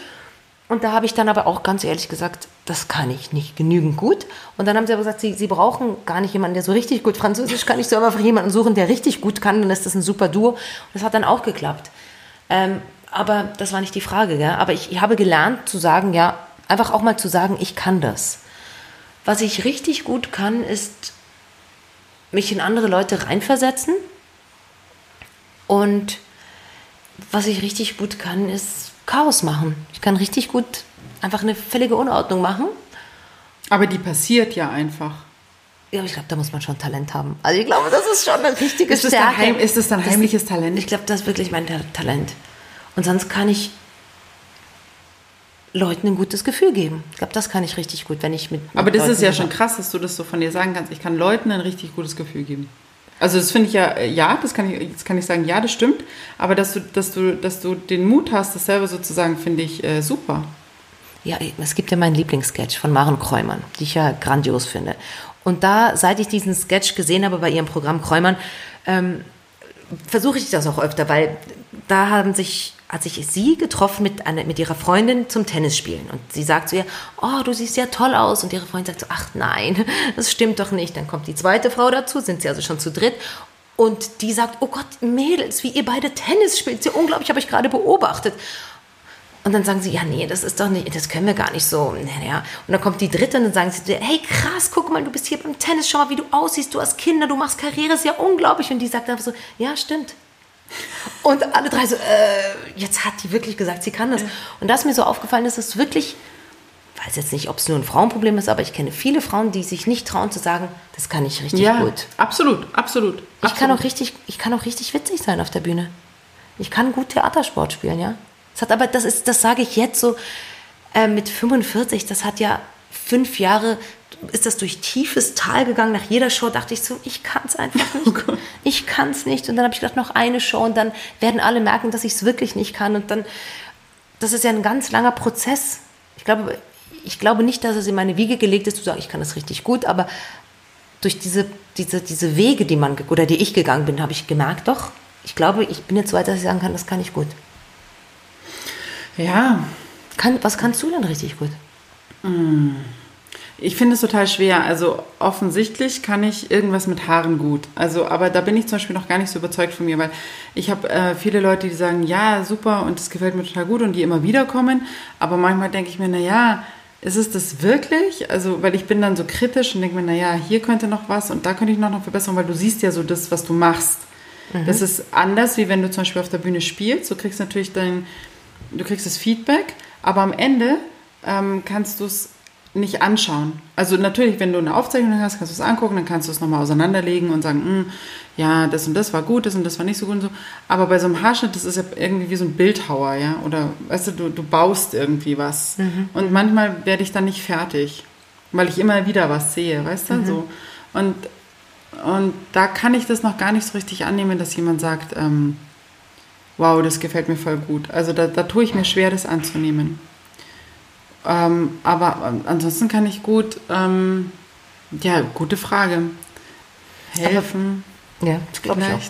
Und da habe ich dann aber auch ganz ehrlich gesagt, das kann ich nicht genügend gut. Und dann haben sie aber gesagt, sie, sie brauchen gar nicht jemanden, der so richtig gut Französisch kann. Ich soll einfach jemanden suchen, der richtig gut kann. Dann ist das ein super Duo. Und das hat dann auch geklappt. Ähm, aber das war nicht die Frage. Gell? Aber ich, ich habe gelernt zu sagen, ja, einfach auch mal zu sagen, ich kann das. Was ich richtig gut kann, ist mich in andere Leute reinversetzen. Und was ich richtig gut kann, ist Chaos machen. Ich kann richtig gut einfach eine völlige Unordnung machen. Aber die passiert ja einfach. Ja, aber ich glaube, da muss man schon Talent haben. Also ich glaube, das ist schon eine richtige Ist das Stärke. Heim- ist das dein heimliches Talent? Ich glaube, das ist wirklich mein Ta- Talent. Und sonst kann ich Leuten ein gutes Gefühl geben. Ich glaube, das kann ich richtig gut, wenn ich mit. Aber mit das ist Leuten ja so- schon krass, dass du das so von dir sagen kannst. Ich kann Leuten ein richtig gutes Gefühl geben. Also das finde ich ja, äh, ja, das kann ich, das kann ich sagen, ja, das stimmt. Aber dass du, dass du, dass du den Mut hast, das selber so zu sagen, finde ich äh, super. Ja, es gibt ja meinen Lieblingssketch von Maren Kräumann, die ich ja grandios finde. Und da, seit ich diesen Sketch gesehen habe bei ihrem Programm Kräumann, ähm, versuche ich das auch öfter, weil da haben sich, hat sich sie getroffen mit, einer, mit ihrer Freundin zum Tennis spielen. Und sie sagt zu ihr, oh, du siehst ja toll aus. Und ihre Freundin sagt so, ach nein, das stimmt doch nicht. Dann kommt die zweite Frau dazu, sind sie also schon zu dritt. Und die sagt, oh Gott, Mädels, wie ihr beide Tennis spielt, ist ja unglaublich, habe ich gerade beobachtet. Und dann sagen sie, ja, nee, das ist doch nicht, das können wir gar nicht so. Naja. Und dann kommt die dritte und dann sagen sie, hey, krass, guck mal, du bist hier beim Tennis, schau mal, wie du aussiehst, du hast Kinder, du machst Karriere, ist ja unglaublich. Und die sagt einfach so, ja, stimmt. Und alle drei so, äh, jetzt hat die wirklich gesagt, sie kann das. Und da ist mir so aufgefallen, dass es wirklich, ich weiß jetzt nicht, ob es nur ein Frauenproblem ist, aber ich kenne viele Frauen, die sich nicht trauen zu sagen, das kann ich richtig ja, gut. absolut, absolut. Ich kann auch richtig, ich kann auch richtig witzig sein auf der Bühne. Ich kann gut Theatersport spielen, ja. Das hat aber, das ist, das sage ich jetzt so äh, mit 45. Das hat ja fünf Jahre, ist das durch tiefes Tal gegangen. Nach jeder Show dachte ich so, ich kann es einfach nicht. ich kann es nicht. Und dann habe ich gedacht, noch eine Show und dann werden alle merken, dass ich es wirklich nicht kann. Und dann, das ist ja ein ganz langer Prozess. Ich glaube, ich glaube nicht, dass es in meine Wiege gelegt ist, zu sagen, ich kann das richtig gut, aber durch diese, diese, diese Wege, die man, oder die ich gegangen bin, habe ich gemerkt, doch, ich glaube, ich bin jetzt so weit, dass ich sagen kann, das kann ich gut. Ja, Kann, was kannst du denn richtig gut? Ich finde es total schwer. Also offensichtlich kann ich irgendwas mit Haaren gut. Also, aber da bin ich zum Beispiel noch gar nicht so überzeugt von mir, weil ich habe äh, viele Leute, die sagen, ja, super und das gefällt mir total gut und die immer wieder kommen. Aber manchmal denke ich mir, na ja, ist es das wirklich? Also, weil ich bin dann so kritisch und denke mir, na ja, hier könnte noch was und da könnte ich noch noch verbessern, weil du siehst ja so das, was du machst. Das ist anders, wie wenn du zum Beispiel auf der Bühne spielst. Du kriegst natürlich dein, du kriegst das Feedback, aber am Ende ähm, kannst du es nicht anschauen. Also natürlich, wenn du eine Aufzeichnung hast, kannst du es angucken, dann kannst du es nochmal auseinanderlegen und sagen, hm, ja, das und das war gut, das und das war nicht so gut und so. Aber bei so einem Haarschnitt, das ist ja irgendwie wie so ein Bildhauer, ja. Oder weißt du, du, du baust irgendwie was. Mhm. Und manchmal werde ich dann nicht fertig, weil ich immer wieder was sehe, weißt du? Mhm. So. Und, und da kann ich das noch gar nicht so richtig annehmen, dass jemand sagt, ähm, wow, das gefällt mir voll gut. Also da, da tue ich mir schwer, das anzunehmen. Ähm, aber ansonsten kann ich gut, ähm, ja, gute Frage. Helfen. Ja, das glaube ich auch.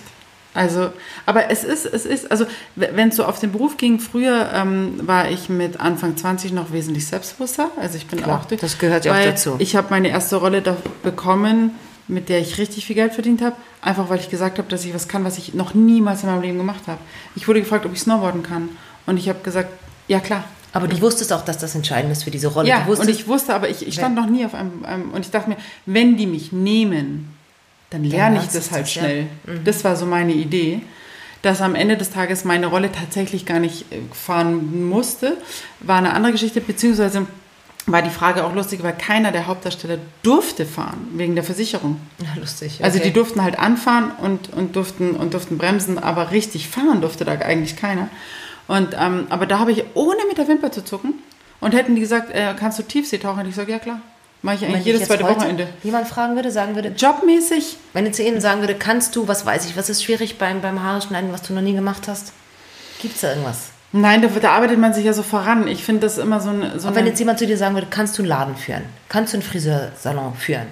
Also, aber es ist, es ist, also wenn es so auf den Beruf ging, früher ähm, war ich mit Anfang 20 noch wesentlich selbstbewusster. Also ich bin Klar, auch durch. das gehört ja auch dazu. Ich habe meine erste Rolle da bekommen, mit der ich richtig viel Geld verdient habe, einfach weil ich gesagt habe, dass ich was kann, was ich noch niemals in meinem Leben gemacht habe. Ich wurde gefragt, ob ich Snowboarden kann. Und ich habe gesagt, ja klar. Aber du wusstest auch, dass das entscheidend ist für diese Rolle. Ja, du wusstest, und ich wusste, aber ich, ich stand noch nie auf einem, einem, und ich dachte mir, wenn die mich nehmen, dann lerne ich lernst das halt das, ja. schnell. Das war so meine Idee, dass am Ende des Tages meine Rolle tatsächlich gar nicht äh, fahren musste, war eine andere Geschichte, beziehungsweise war die Frage auch lustig, weil keiner der Hauptdarsteller durfte fahren, wegen der Versicherung. Ja, lustig. Also okay. die durften halt anfahren und, und, durften, und durften bremsen, aber richtig fahren durfte da eigentlich keiner. Und, ähm, aber da habe ich, ohne mit der Wimper zu zucken, und hätten die gesagt, äh, kannst du Tiefsee tauchen? Und ich sage, ja klar. Mache ich eigentlich jedes zweite Wochenende. Jemand fragen würde, sagen würde, Jobmäßig, wenn du zu ihnen sagen würde, kannst du, was weiß ich, was ist schwierig beim, beim Haare schneiden, was du noch nie gemacht hast? Gibt es da irgendwas? Nein, da, da arbeitet man sich ja so voran. Ich finde das immer so eine... So Aber wenn jetzt jemand zu dir sagen würde, kannst du einen Laden führen? Kannst du einen Friseursalon führen?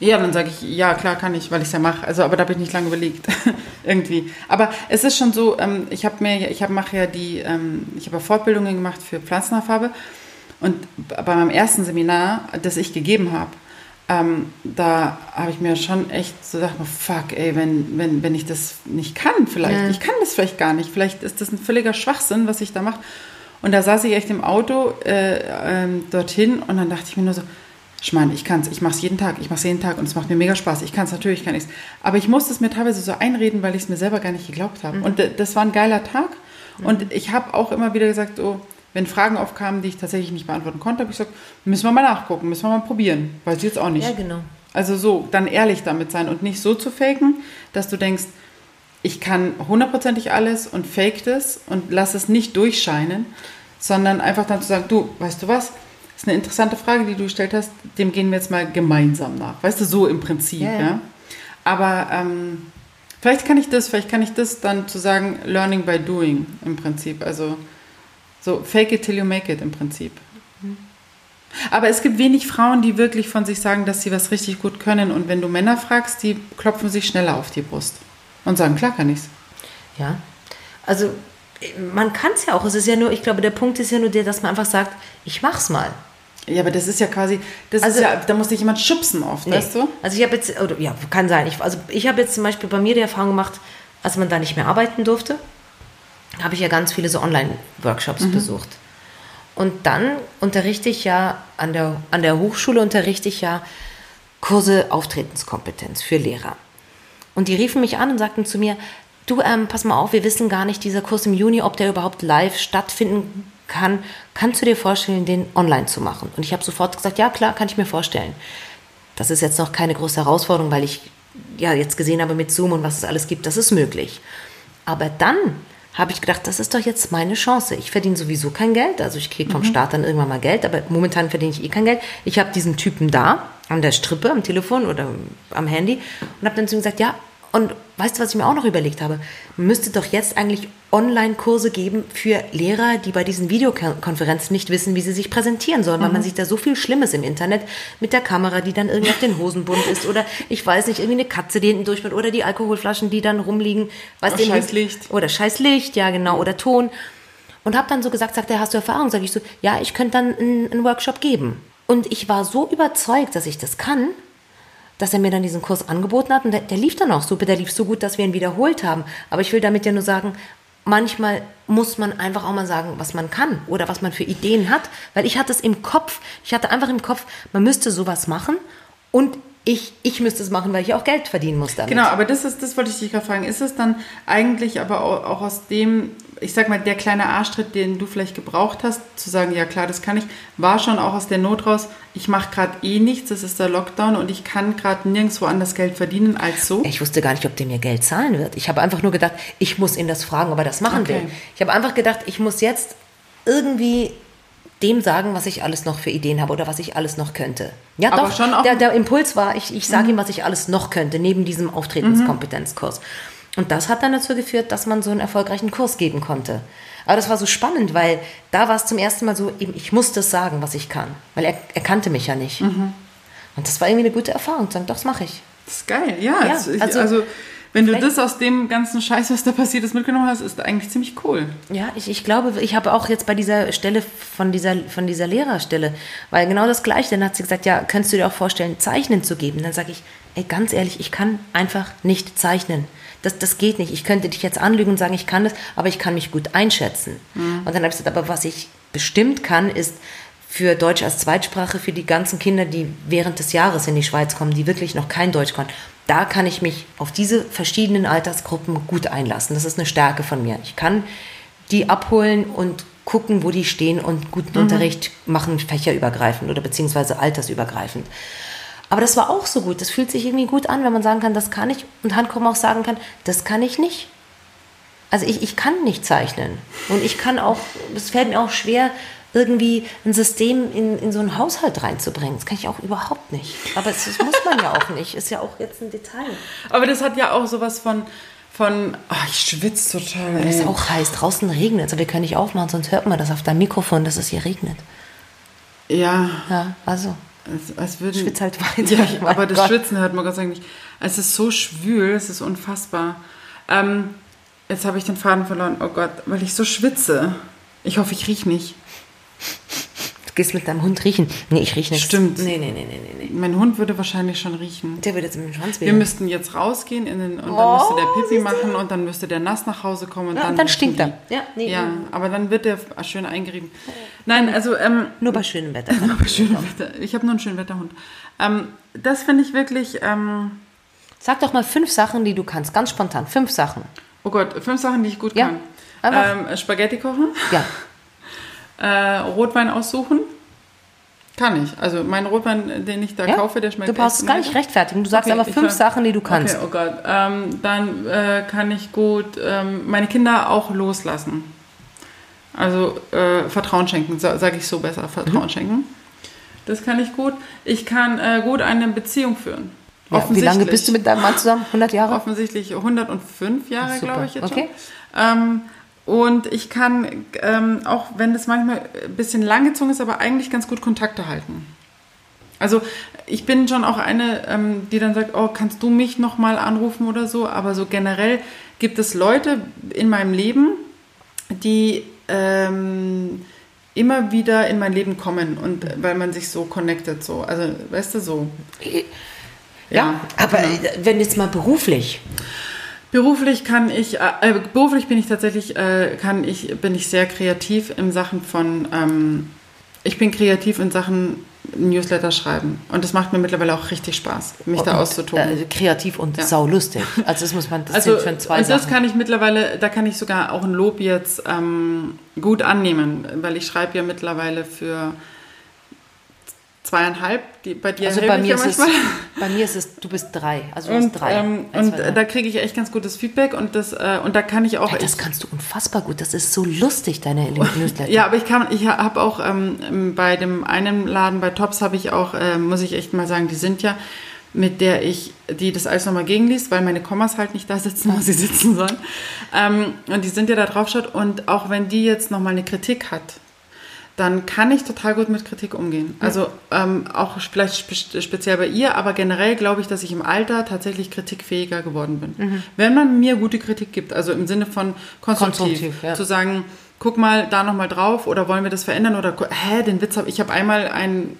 ja, dann sage ich, ja klar kann ich, weil ich es ja mache. Also, aber da habe ich nicht lange überlegt. Irgendwie. Aber es ist schon so, ähm, ich habe mir, ich habe mache ja die, ähm, ich habe ja Fortbildungen gemacht für Pflanzenhaarfarbe. Und bei meinem ersten Seminar, das ich gegeben habe, ähm, da habe ich mir schon echt so gedacht, oh, fuck, ey, wenn, wenn, wenn ich das nicht kann, vielleicht, Ja. ich kann das vielleicht gar nicht, vielleicht ist das ein völliger Schwachsinn, was ich da mache. Und da saß ich echt im Auto äh, ähm, dorthin und dann dachte ich mir nur so, Schmarrn, ich kann's, ich mach's jeden Tag, ich mach's jeden Tag und es macht mir mega Spaß. Ich kann's natürlich, kann ich's. Aber ich musste es mir teilweise so einreden, weil ich es mir selber gar nicht geglaubt habe. Und d- das war ein geiler Tag. Und ich habe auch immer wieder gesagt, so, wenn Fragen aufkamen, die ich tatsächlich nicht beantworten konnte, habe ich gesagt, müssen wir mal nachgucken, müssen wir mal probieren. Weiß ich jetzt auch nicht. Ja, genau. Also so, dann ehrlich damit sein und nicht so zu faken, dass du denkst, ich kann hundertprozentig alles und fake das und lass es nicht durchscheinen, sondern einfach dann zu sagen, du, weißt du was? Das ist eine interessante Frage, die du gestellt hast, dem gehen wir jetzt mal gemeinsam nach. Weißt du, so im Prinzip, ja. ja. Aber ähm, vielleicht kann ich das, vielleicht kann ich das dann zu sagen, learning by doing im Prinzip. Also so fake it till you make it im Prinzip. Aber es gibt wenig Frauen, die wirklich von sich sagen, dass sie was richtig gut können. Und wenn du Männer fragst, die klopfen sich schneller auf die Brust und sagen, klar kann ich's. Ja. Also, man kann es ja auch. Es ist ja nur, ich glaube, der Punkt ist ja nur der, dass man einfach sagt, ich mach's mal. Ja, aber das ist ja quasi, das Also- ist ja, da muss dich jemand schubsen oft, Nee. weißt du? Also ich habe jetzt, oder, ja, kann sein. Ich, also ich habe jetzt zum Beispiel bei mir die Erfahrung gemacht, als man da nicht mehr arbeiten durfte, habe ich ja ganz viele so Online-Workshops besucht. Und dann unterrichte ich ja an der, an der Hochschule unterrichte ich ja Kurse Auftretenskompetenz für Lehrer. Und die riefen mich an und sagten zu mir, du, ähm, pass mal auf, wir wissen gar nicht, dieser Kurs im Juni, ob der überhaupt live stattfinden kann. Kannst du dir vorstellen, den online zu machen? Und ich habe sofort gesagt, ja klar, kann ich mir vorstellen. Das ist jetzt noch keine große Herausforderung, weil ich ja jetzt gesehen habe mit Zoom und was es alles gibt, das ist möglich. Aber dann habe ich gedacht, das ist doch jetzt meine Chance. Ich verdiene sowieso kein Geld, also ich kriege vom Staat dann irgendwann mal Geld, aber momentan verdiene ich eh kein Geld. Ich habe diesen Typen da an der Strippe, am Telefon oder am Handy und habe dann zu ihm gesagt, ja, und weißt du, was ich mir auch noch überlegt habe? Müsste doch jetzt eigentlich Online-Kurse geben für Lehrer, die bei diesen Videokonferenzen nicht wissen, wie sie sich präsentieren sollen, weil man sieht da so viel Schlimmes im Internet mit der Kamera, die dann irgendwie auf den Hosenbund ist oder ich weiß nicht, irgendwie eine Katze, die hinten durchfällt oder die Alkoholflaschen, die dann rumliegen. Weißt du, scheiß Licht. Oder scheiß Licht, ja genau, oder Ton. Und habe dann so gesagt, sagt er, hast du Erfahrung? Sag ich so, ja, ich könnte dann einen, einen Workshop geben. Und ich war so überzeugt, dass ich das kann, dass er mir dann diesen Kurs angeboten hat und der, der lief dann auch super, der lief so gut, dass wir ihn wiederholt haben. Aber ich will damit ja nur sagen, manchmal muss man einfach auch mal sagen, was man kann oder was man für Ideen hat, weil ich hatte es im Kopf, ich hatte einfach im Kopf, man müsste sowas machen und ich, ich müsste es machen, weil ich auch Geld verdienen muss damit. Genau, aber das ist, das wollte ich dich gerade fragen. Ist es dann eigentlich aber auch, auch aus dem, ich sag mal, der kleine Arschtritt, den du vielleicht gebraucht hast, zu sagen, ja klar, das kann ich, war schon auch aus der Not raus, ich mache gerade eh nichts, das ist der Lockdown und ich kann gerade nirgendwo anders Geld verdienen als so? Ich wusste gar nicht, ob der mir Geld zahlen wird. Ich habe einfach nur gedacht, ich muss ihn das fragen, ob er das machen Okay. will. Ich habe einfach gedacht, ich muss jetzt irgendwie dem sagen, was ich alles noch für Ideen habe oder was ich alles noch könnte. Ja, Aber doch. schon auch- Mhm. der, der Impuls war, ich, ich sage ihm, was ich alles noch könnte, neben diesem Auftretenskompetenzkurs. Und das hat dann dazu geführt, dass man so einen erfolgreichen Kurs geben konnte. Aber das war so spannend, weil da war es zum ersten Mal so, eben, ich musste es sagen, was ich kann. Weil er, er kannte mich ja nicht. Mhm. Und das war irgendwie eine gute Erfahrung. Zu sagen, doch, das mache ich. Das ist geil, ja. Ja, also, also- also, wenn du das aus dem ganzen Scheiß, was da passiert ist, mitgenommen hast, ist eigentlich ziemlich cool. Ja, ich, ich glaube, ich habe auch jetzt bei dieser Stelle von dieser, von dieser Lehrerstelle, weil genau das Gleiche, dann hat sie gesagt, ja, könntest du dir auch vorstellen, Zeichnen zu geben? Dann sage ich, ey, ganz ehrlich, ich kann einfach nicht zeichnen. Das, das geht nicht. Ich könnte dich jetzt anlügen und sagen, ich kann das, aber ich kann mich gut einschätzen. Und dann habe ich gesagt, aber was ich bestimmt kann, ist für Deutsch als Zweitsprache, für die ganzen Kinder, die während des Jahres in die Schweiz kommen, die wirklich noch kein Deutsch können, da kann ich mich auf diese verschiedenen Altersgruppen gut einlassen. Das ist eine Stärke von mir. Ich kann die abholen und gucken, wo die stehen und guten Unterricht machen, fächerübergreifend oder beziehungsweise altersübergreifend. Aber das war auch so gut. Das fühlt sich irgendwie gut an, wenn man sagen kann, das kann ich und Handkrumm auch sagen kann, das kann ich nicht. Also ich, ich kann nicht zeichnen. Und ich kann auch, es fällt mir auch schwer, irgendwie ein System in, in so einen Haushalt reinzubringen. Das kann ich auch überhaupt nicht. Aber es, das muss man ja auch nicht. Ist ja auch jetzt ein Detail. Aber das hat ja auch sowas von, von oh, ich schwitze total. Es Ey. ist auch heiß. Draußen regnet es. Wir können nicht aufmachen, sonst hört man das auf deinem Mikrofon, dass es hier regnet. Ja, Ja, also. Als, als würden... Schwitz halt weiter. Ja, aber das Gott. Schwitzen hört man Gott sei Dank nicht. Es ist so schwül, es ist unfassbar. Ähm, jetzt habe ich den Faden verloren. Oh Gott, weil ich so schwitze. Ich hoffe, ich rieche nicht. Gehst mit deinem Hund riechen. Nee, ich rieche nicht. Stimmt. Nee, nee, nee, nee, nee. Mein Hund würde wahrscheinlich schon riechen. Der wird jetzt mit dem Schwanz Wir wieder. müssten jetzt rausgehen in den, und dann Oh, müsste der Pipi siehst du? machen und dann müsste der nass nach Hause kommen und Ja, dann, und dann stinkt er. Ja, nee, ja, nee. aber dann wird der schön eingerieben. Nein, also ähm, Nur bei schönem Wetter. bei schönem Wetter. Ich habe nur einen schönen Wetterhund. Ähm, das finde ich wirklich. Ähm, Sag doch mal fünf Sachen, die du kannst. Ganz spontan. Fünf Sachen. oh Gott, fünf Sachen, die ich gut Ja, kann. Ähm, Spaghetti kochen, Ja. äh, Rotwein aussuchen. Kann ich. Also mein Rotwein, den ich da ja? kaufe, der schmeckt Du brauchst es gar nicht rechtfertigen. Du sagst Okay, aber fünf Sachen, die du kannst. Okay, oh Gott. Ähm, dann äh, kann ich gut ähm, meine Kinder auch loslassen. Also äh, Vertrauen schenken, sa sage ich so besser, Vertrauen Mhm. schenken. Das kann ich gut. Ich kann äh, gut eine Beziehung führen. Ja, wie lange bist du mit deinem Mann zusammen? 100 Jahre? Offensichtlich 105 Jahre, glaube ich jetzt Okay. schon. Ähm, und ich kann, ähm, auch wenn das manchmal ein bisschen langgezogen ist, aber eigentlich ganz gut Kontakte halten. Also ich bin schon auch eine, ähm, die dann sagt, oh, kannst du mich nochmal anrufen oder so. Aber so generell gibt es Leute in meinem Leben, die ähm, immer wieder in mein Leben kommen und äh, weil man sich so connected so. Also weißt du so. Ja, aber genau. wenn jetzt mal beruflich. Beruflich kann ich, äh, äh, beruflich bin ich tatsächlich, äh, kann ich, bin ich sehr kreativ in Sachen von, ähm, ich bin kreativ in Sachen Newsletter schreiben. Und das macht mir mittlerweile auch richtig Spaß, mich da und, auszutoben. Äh, kreativ und Ja. saulustig. Also das muss man, das also, sind zwei und das Sachen. kann ich mittlerweile, da kann ich sogar auch ein Lob jetzt ähm, gut annehmen, weil ich schreibe ja mittlerweile für zweieinhalb, die, bei dir also bei mir, ja ist es, manchmal. bei mir ist es, du bist drei. Also du Und, bist drei. ähm, und zwei, drei. da kriege ich echt ganz gutes Feedback und das äh, und da kann ich auch ja, das kannst du unfassbar gut. Das ist so lustig, deine Newsletter. Ja, aber ich kann, ich habe auch ähm, bei dem einen Laden bei Tops habe ich auch, äh, muss ich echt mal sagen, die sind ja, mit der ich, die das alles nochmal gegenliest, weil meine Kommas halt nicht da sitzen, wo sie sitzen sollen. Ähm, und die sind ja da drauf schaut und auch wenn die jetzt nochmal eine Kritik hat, dann kann ich total gut mit Kritik umgehen. Also ähm, auch vielleicht spe speziell bei ihr, aber generell glaube ich, dass ich im Alter tatsächlich kritikfähiger geworden bin. Wenn man mir gute Kritik gibt, also im Sinne von konstruktiv, Konstruktiv, ja. zu sagen, guck mal da nochmal drauf oder wollen wir das verändern oder hä, den Witz habe ich habe einmal einen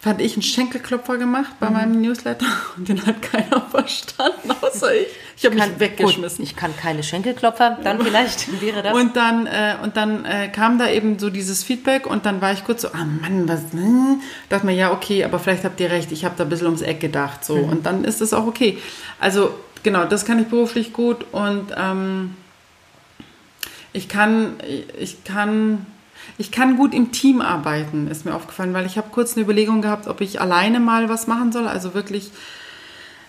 fand ich einen Schenkelklopfer gemacht Mhm. bei meinem Newsletter und den hat keiner verstanden, außer ich. Ich habe mich weggeschmissen. Gut, ich kann keine Schenkelklopfer, dann vielleicht wäre das. Und dann, äh, und dann äh, kam da eben so dieses Feedback und dann war ich kurz so, ah Mann, was, hm? dachte mir, ja, okay, aber vielleicht habt ihr recht, ich habe da ein bisschen ums Eck gedacht. So. Und dann ist es auch okay. Also genau, das kann ich beruflich gut und ähm, ich kann, ich kann, ich kann gut im Team arbeiten, ist mir aufgefallen, weil ich habe kurz eine Überlegung gehabt, ob ich alleine mal was machen soll, also wirklich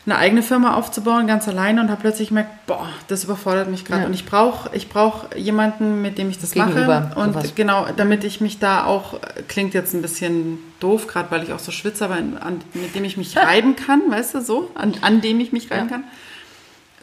eine eigene Firma aufzubauen, ganz alleine und habe plötzlich gemerkt, boah, das überfordert mich gerade Ja. und ich brauche ich brauch jemanden, mit dem ich das Gegenüber, mache und sowas. genau, damit ich mich da auch, klingt jetzt ein bisschen doof, gerade weil ich auch so schwitze, aber an, mit dem ich mich reiben kann, weißt du, so, an, an dem ich mich reiben Ja. kann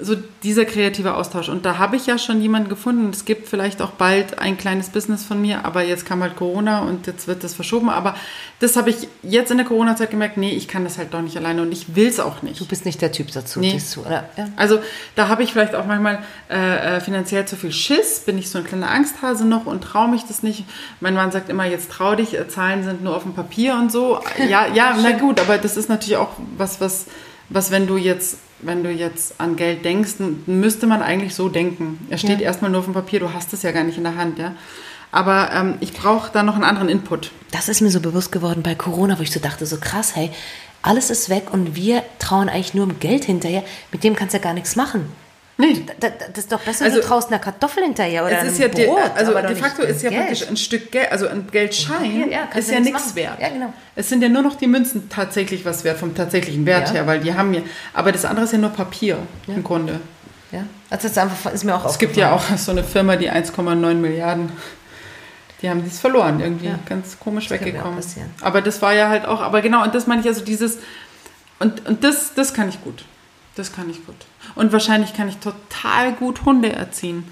so dieser kreative Austausch. Und da habe ich ja schon jemanden gefunden. Es gibt vielleicht auch bald ein kleines Business von mir, aber jetzt kam halt Corona und jetzt wird das verschoben. Aber das habe ich jetzt in der Corona-Zeit gemerkt, nee, ich kann das halt doch nicht alleine und ich will es auch nicht. du bist nicht der Typ dazu, Nee. du, oder? Ja. Also da habe ich vielleicht auch manchmal äh, äh, finanziell zu viel Schiss, bin ich so ein kleiner Angsthase noch und traue mich das nicht. Mein Mann sagt immer, jetzt trau dich, äh, Zahlen sind nur auf dem Papier und so. Ja, ja, na gut, aber das ist natürlich auch was, was, was wenn du jetzt wenn du jetzt an Geld denkst, dann müsste man eigentlich so denken. Er steht Ja. erstmal nur auf dem Papier, du hast es ja gar nicht in der Hand, ja. Aber ähm, ich brauche da noch einen anderen Input. Das ist mir so bewusst geworden bei Corona, wo ich so dachte, so krass, hey, alles ist weg und wir trauen eigentlich nur im Geld hinterher. Mit dem kannst du ja gar nichts machen. Nee, Da- da- Das ist doch besser, Also, du traust einer Kartoffel hinterher oder es ist ja, de, Brot. also aber doch de facto ist ja Geld. praktisch ein Stück Geld, also ein Geldschein ja, kannst ist ja nichts wert. Ja, genau. Es sind ja nur noch die Münzen tatsächlich was wert vom tatsächlichen Wert Ja. her, weil die haben ja, aber das andere ist ja nur Papier im Grunde. Ja, also das ist, einfach, ist mir auch Es gibt ja auch so eine Firma, die 1,9 Milliarden, die haben das verloren, irgendwie Ja. ganz komisch Das weggekommen. Aber das war ja halt auch, aber genau, und das meine ich also dieses, und, und das, das kann ich gut. Das kann ich gut. Und wahrscheinlich kann ich total gut Hunde erziehen.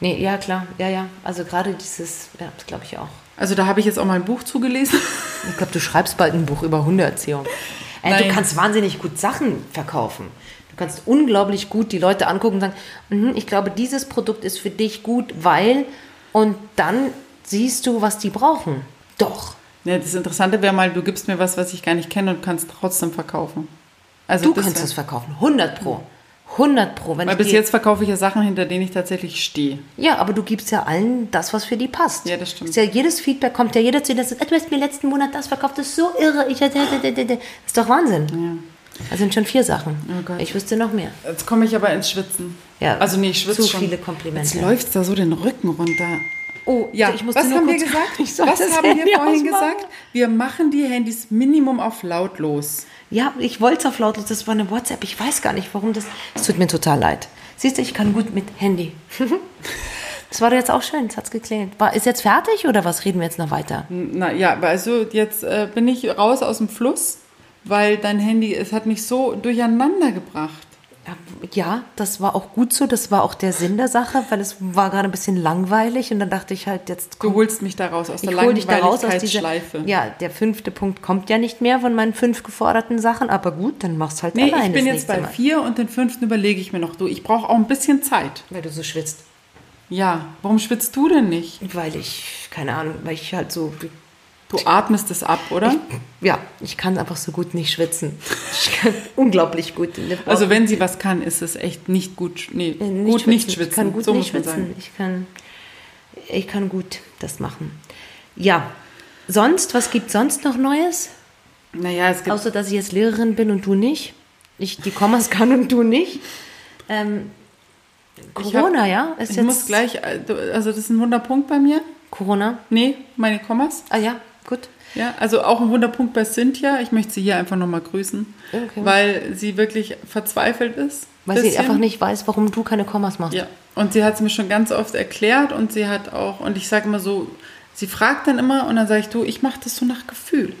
Nee, ja, klar. Ja, ja. Also gerade dieses, ja, das glaube ich auch. Also da habe ich jetzt auch mal ein Buch zugelesen. Ich glaube, du schreibst bald ein Buch über Hundeerziehung. Äh, du kannst wahnsinnig gut Sachen verkaufen. Du kannst unglaublich gut die Leute angucken und sagen, mhm, ich glaube, dieses Produkt ist für dich gut, weil und dann siehst du, was die brauchen. Doch. Ja, das Interessante wäre mal, du gibst mir was, was ich gar nicht kenne und kannst trotzdem verkaufen. Also Du kannst es verkaufen. 100 pro. 100 pro. Wenn Weil bis jetzt verkaufe ich ja Sachen, hinter denen ich tatsächlich stehe. Ja, aber du gibst ja allen das, was für die passt. Ja, das stimmt. Ist ja jedes Feedback kommt ja jeder zu dir, "Ah, du hast mir letzten Monat das verkauft, das ist so irre. Ich, das ist doch Wahnsinn. Das sind schon vier Sachen. Oh ich wüsste noch mehr. Jetzt komme ich aber ins Schwitzen. Ja, also nee, ich schwitze zu schon. viele Komplimente. Jetzt läuft da so den Rücken runter. Oh, Ja, ich musste was nur haben wir gesagt? Was haben wir vorhin ausmachen. gesagt? Wir machen die Handys Minimum auf lautlos. Ja, ich wollte es auf lautlos, das war eine WhatsApp. Ich weiß gar nicht, warum das. Es tut mir total leid. Siehst du, ich kann gut mit Handy. Das war doch jetzt auch schön, es hat's geklingelt. War, ist jetzt fertig oder was reden wir jetzt noch weiter? Na ja, also jetzt äh, bin ich raus aus dem Fluss, weil dein Handy, es hat mich so durcheinander gebracht. Ja, das war auch gut so. Das war auch der Sinn der Sache, weil es war gerade ein bisschen langweilig und dann dachte ich halt, jetzt Du holst mich da raus aus der Langweiligkeitsschleife. Ja, der fünfte Punkt kommt ja nicht mehr von meinen fünf geforderten Sachen, aber gut, dann machst halt Nee, alleine ich bin jetzt bei Mal. vier und den fünften überlege ich mir noch. Du, ich brauche auch ein bisschen Zeit. Weil du so schwitzt. Ja, warum schwitzt du denn nicht? Weil ich, keine Ahnung, weil ich halt so, Du atmest es ab, oder? ja, ich kann einfach so gut nicht schwitzen. Ich kann unglaublich gut. also wenn sie was kann, ist es echt nicht gut. Nee, Äh, gut nicht Ich schwitzen. kann gut so nicht schwitzen. Ich kann, ich kann gut das machen. Ja, sonst, was gibt sonst noch Neues? Naja, es gibt Außer, dass ich jetzt Lehrerin bin und du nicht. Ich die Kommas kann und du nicht. Ähm, Ich Corona, hab- ja? Ist ich jetzt muss gleich, äh, also das ist ein Wunderpunkt bei mir. Corona. Nee, meine Kommas. Ah ja, gut. Ja, also auch ein Wunderpunkt bei Cynthia. Ich möchte sie hier einfach nochmal grüßen, Okay. weil sie wirklich verzweifelt ist. Weil sie Bisschen. einfach nicht weiß, warum du keine Kommas machst. Ja, und sie hat es mir schon ganz oft erklärt und sie hat auch, und ich sage immer so, sie fragt dann immer und dann sage ich, du, ich mache das so nach Gefühl.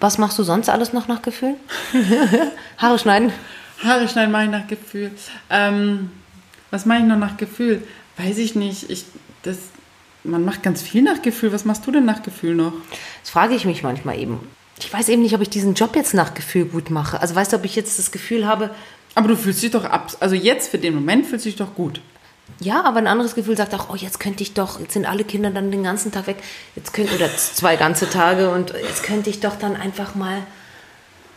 Was machst du sonst alles noch nach Gefühl? Haare schneiden. Haare schneiden mache ich nach Gefühl. Ähm, was mache ich noch nach Gefühl? Weiß ich nicht. Ich, das, man macht ganz viel nach Gefühl. Was machst du denn nach Gefühl noch? Das frage ich mich manchmal eben. Ich weiß eben nicht, ob ich diesen Job jetzt nach Gefühl gut mache. Also weißt du, ob ich jetzt das Gefühl habe, Aber du fühlst dich doch ab. Also jetzt für den Moment fühlst du dich doch gut. Ja, aber ein anderes Gefühl sagt auch, oh, jetzt könnte ich doch, jetzt sind alle Kinder dann den ganzen Tag weg, jetzt könnte, oder zwei ganze Tage und jetzt könnte ich doch dann einfach mal,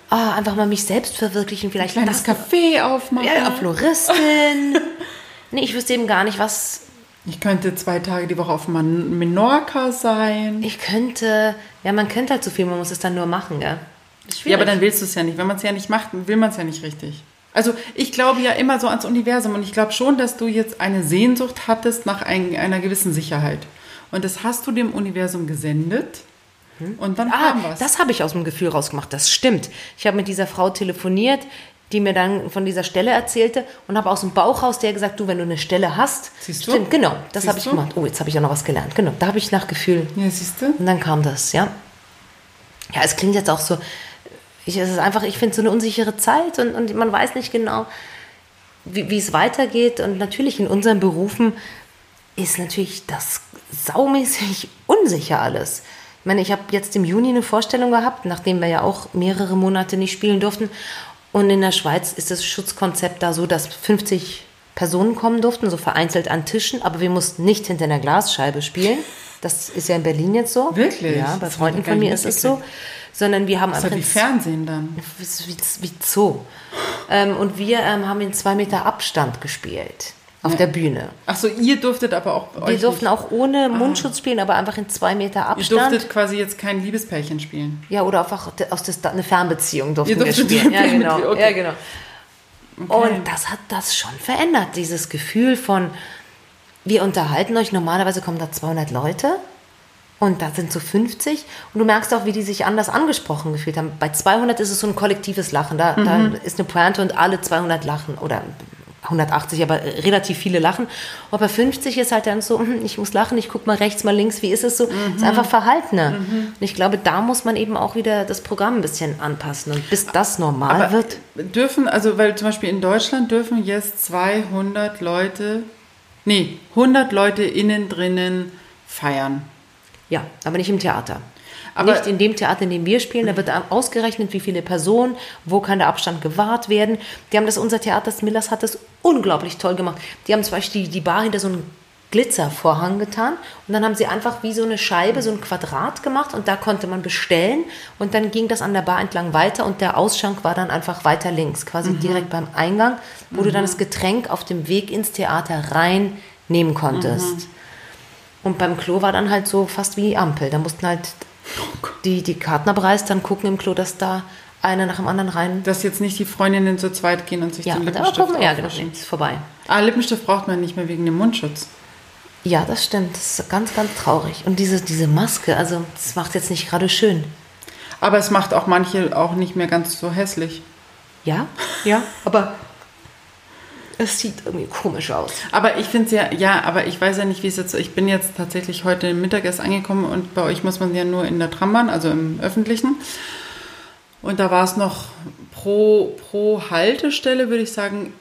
ah, einfach mal mich selbst verwirklichen, vielleicht Ein kleines Café aufmachen. Ja, Floristin. nee, ich wüsste eben gar nicht, was, Ich könnte zwei Tage die Woche auf Man Menorca sein. ich könnte, ja, man könnte halt so viel, man muss es dann nur machen, gell? Ist Ja, aber dann willst du es ja nicht. Wenn man es ja nicht macht, will man es ja nicht richtig. Also ich glaube ja immer so ans Universum und ich glaube schon, dass du jetzt eine Sehnsucht hattest nach ein, einer gewissen Sicherheit. Und das hast du dem Universum gesendet und dann Ah, kam was. das habe ich aus dem Gefühl rausgemacht. Das stimmt. Ich habe mit dieser Frau telefoniert, die mir dann von dieser Stelle erzählte und habe aus dem Bauch raus der gesagt, du, wenn du eine Stelle hast, Siehst du? stimmt, genau, das habe ich gemacht. Oh, jetzt habe ich ja noch was gelernt. Genau, da habe ich nach Gefühl ja, siehst du? und dann kam das, ja. Ja, es klingt jetzt auch so, ich, es ist einfach, ich finde so eine unsichere Zeit und, und man weiß nicht genau, wie, wie es weitergeht. Und natürlich in unseren Berufen ist natürlich das saumäßig unsicher alles. Ich meine, ich habe jetzt im Juni eine Vorstellung gehabt, nachdem wir ja auch mehrere Monate nicht spielen durften. Und in der Schweiz ist das Schutzkonzept da so, dass 50 Personen kommen durften, so vereinzelt an Tischen, aber wir mussten nicht hinter einer Glasscheibe spielen. Das ist ja in Berlin jetzt so. Wirklich? Ja, bei Das Freunden von mir ist es so. Sondern wir haben Das einfach wie Fernsehen dann. wie, wie, wie Zoo. Ähm, und wir ähm, haben in zwei Meter Abstand gespielt auf der Bühne. Achso, ihr durftet aber auch Wir euch durften nicht, auch ohne Mundschutz spielen, aber einfach in zwei Meter Ihr Abstand. durftet quasi jetzt kein Liebespärchen spielen. ja, oder einfach aus der, eine Fernbeziehung durften Ihr wir spielen. Ja, genau. Fernbeziehung, okay. ja, genau. Und das hat das schon verändert, dieses Gefühl von, wir unterhalten euch, normalerweise kommen da 200 Leute und da sind so 50 und du merkst auch, wie die sich anders angesprochen gefühlt haben. Bei 200 ist es so ein kollektives Lachen, da, da Mhm. ist eine Pointe und alle 200 lachen oder 180, aber relativ viele lachen. Und bei 50 ist halt dann so, hm, ich muss lachen, ich gucke mal rechts, mal links, wie ist es so? Mhm. ist einfach verhaltener. Und ich glaube, da muss man eben auch wieder das Programm ein bisschen anpassen und bis das normal Aber wird. dürfen, also weil zum Beispiel in Deutschland dürfen jetzt 200 Leute, nee, 100 Leute innen drinnen feiern. Ja, aber nicht im Theater. Aber- nicht in dem Theater, in dem wir spielen. Da wird ausgerechnet, wie viele Personen, wo kann der Abstand gewahrt werden. Die haben das, unser Theater, das Millers hat das unglaublich toll gemacht. Die haben zum Beispiel die, die Bar hinter so einen Glitzervorhang getan und dann haben sie einfach wie so eine Scheibe, so ein Quadrat gemacht und da konnte man bestellen und dann ging das an der Bar entlang weiter und der Ausschank war dann einfach weiter links, quasi Mhm. direkt beim Eingang, wo du dann das Getränk auf dem Weg ins Theater rein nehmen konntest. Mhm. Und beim Klo war dann halt so fast wie Ampel. Da mussten halt die, die Kartnerpreis dann gucken im Klo, dass da einer nach dem anderen rein. Dass jetzt nicht die Freundinnen zu zweit gehen und sich Ja, den aber Lippenstift gucken, ja, genau, ist vorbei. Ah, Lippenstift braucht man nicht mehr wegen dem Mundschutz. Ja, das stimmt. Das ist ganz, ganz traurig. Und diese, diese Maske, also das macht jetzt nicht gerade schön. Aber es macht auch manche auch nicht mehr ganz so hässlich. Ja, ja, aber es sieht irgendwie komisch aus. Aber ich finde es ja, ja, aber ich weiß ja nicht, wie es jetzt, ich bin jetzt tatsächlich heute Mittag erst angekommen und bei euch muss man ja nur in der Trambahn, also im Öffentlichen. Und da war es noch pro, pro Haltestelle, würde ich sagen,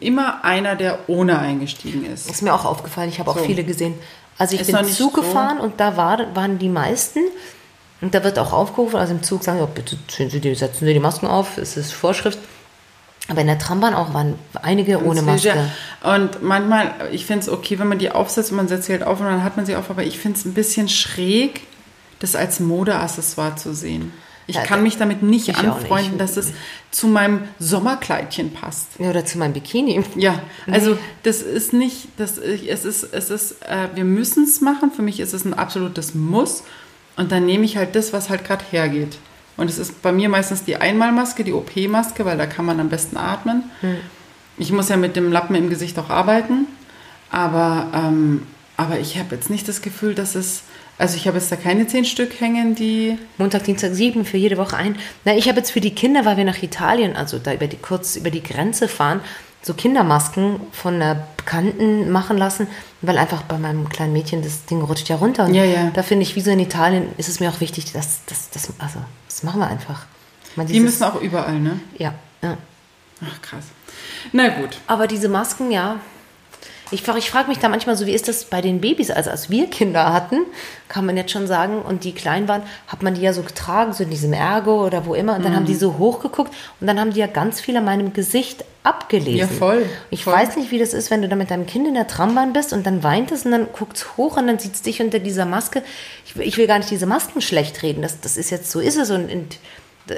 immer einer, der ohne eingestiegen ist. Ist mir auch aufgefallen. Ich habe auch So. viele gesehen. Also ich Ist bin Zug so. gefahren und da war, waren die meisten. Und da wird auch aufgerufen, also im Zug sagen, ja, bitte Sie die, setzen Sie die Masken auf, es ist Vorschrift. Aber in der Trambahn auch waren einige ohne Maske. Und manchmal, ich finde es okay, wenn man die aufsetzt und man setzt sie halt auf und dann hat man sie auf, aber ich finde es ein bisschen schräg, das als Modeaccessoire zu sehen. Ich Ja, kann mich damit nicht anfreunden, nicht. dass es zu meinem Sommerkleidchen passt. Ja, Oder zu meinem Bikini. Ja, also das ist nicht, das, es ist, es ist, äh, wir müssen es machen. Für mich ist es ein absolutes Muss. Und dann nehme ich halt das, was halt gerade hergeht. Und es ist bei mir meistens die Einmalmaske, die OP-Maske, weil da kann man am besten atmen. Ich muss ja mit dem Lappen im Gesicht auch arbeiten. Aber, ähm, aber ich habe jetzt nicht das Gefühl, dass es, also ich habe jetzt da keine zehn Stück hängen, die, Montag, Dienstag, sieben für jede Woche ein. Na, ich habe jetzt für die Kinder, weil wir nach Italien, also da über die, kurz über die Grenze fahren, so Kindermasken von einer Bekannten machen lassen, weil einfach bei meinem kleinen Mädchen das Ding rutscht ja runter. Und Ja, ja. Da finde ich, wie so in Italien, ist es mir auch wichtig, dass das, das, also, das machen wir einfach. Meine, die dieses- müssen auch überall, ne? ja, ja. Ach krass. Na gut. Aber diese Masken, ja, Ich, ich frage mich da manchmal so, wie ist das bei den Babys? Also als wir Kinder hatten, kann man jetzt schon sagen, und die klein waren, hat man die ja so getragen, so in diesem Ergo oder wo immer. Und dann haben die so hochgeguckt und dann haben die ja ganz viel an meinem Gesicht abgelesen. Ja, voll, Ich voll. weiß nicht, wie das ist, wenn du da mit deinem Kind in der Trambahn bist und dann weint es und dann guckt es hoch und dann sieht es dich unter dieser Maske. Ich, will- ich will gar nicht diese Masken schlecht reden. Das, das ist jetzt, so ist es und, und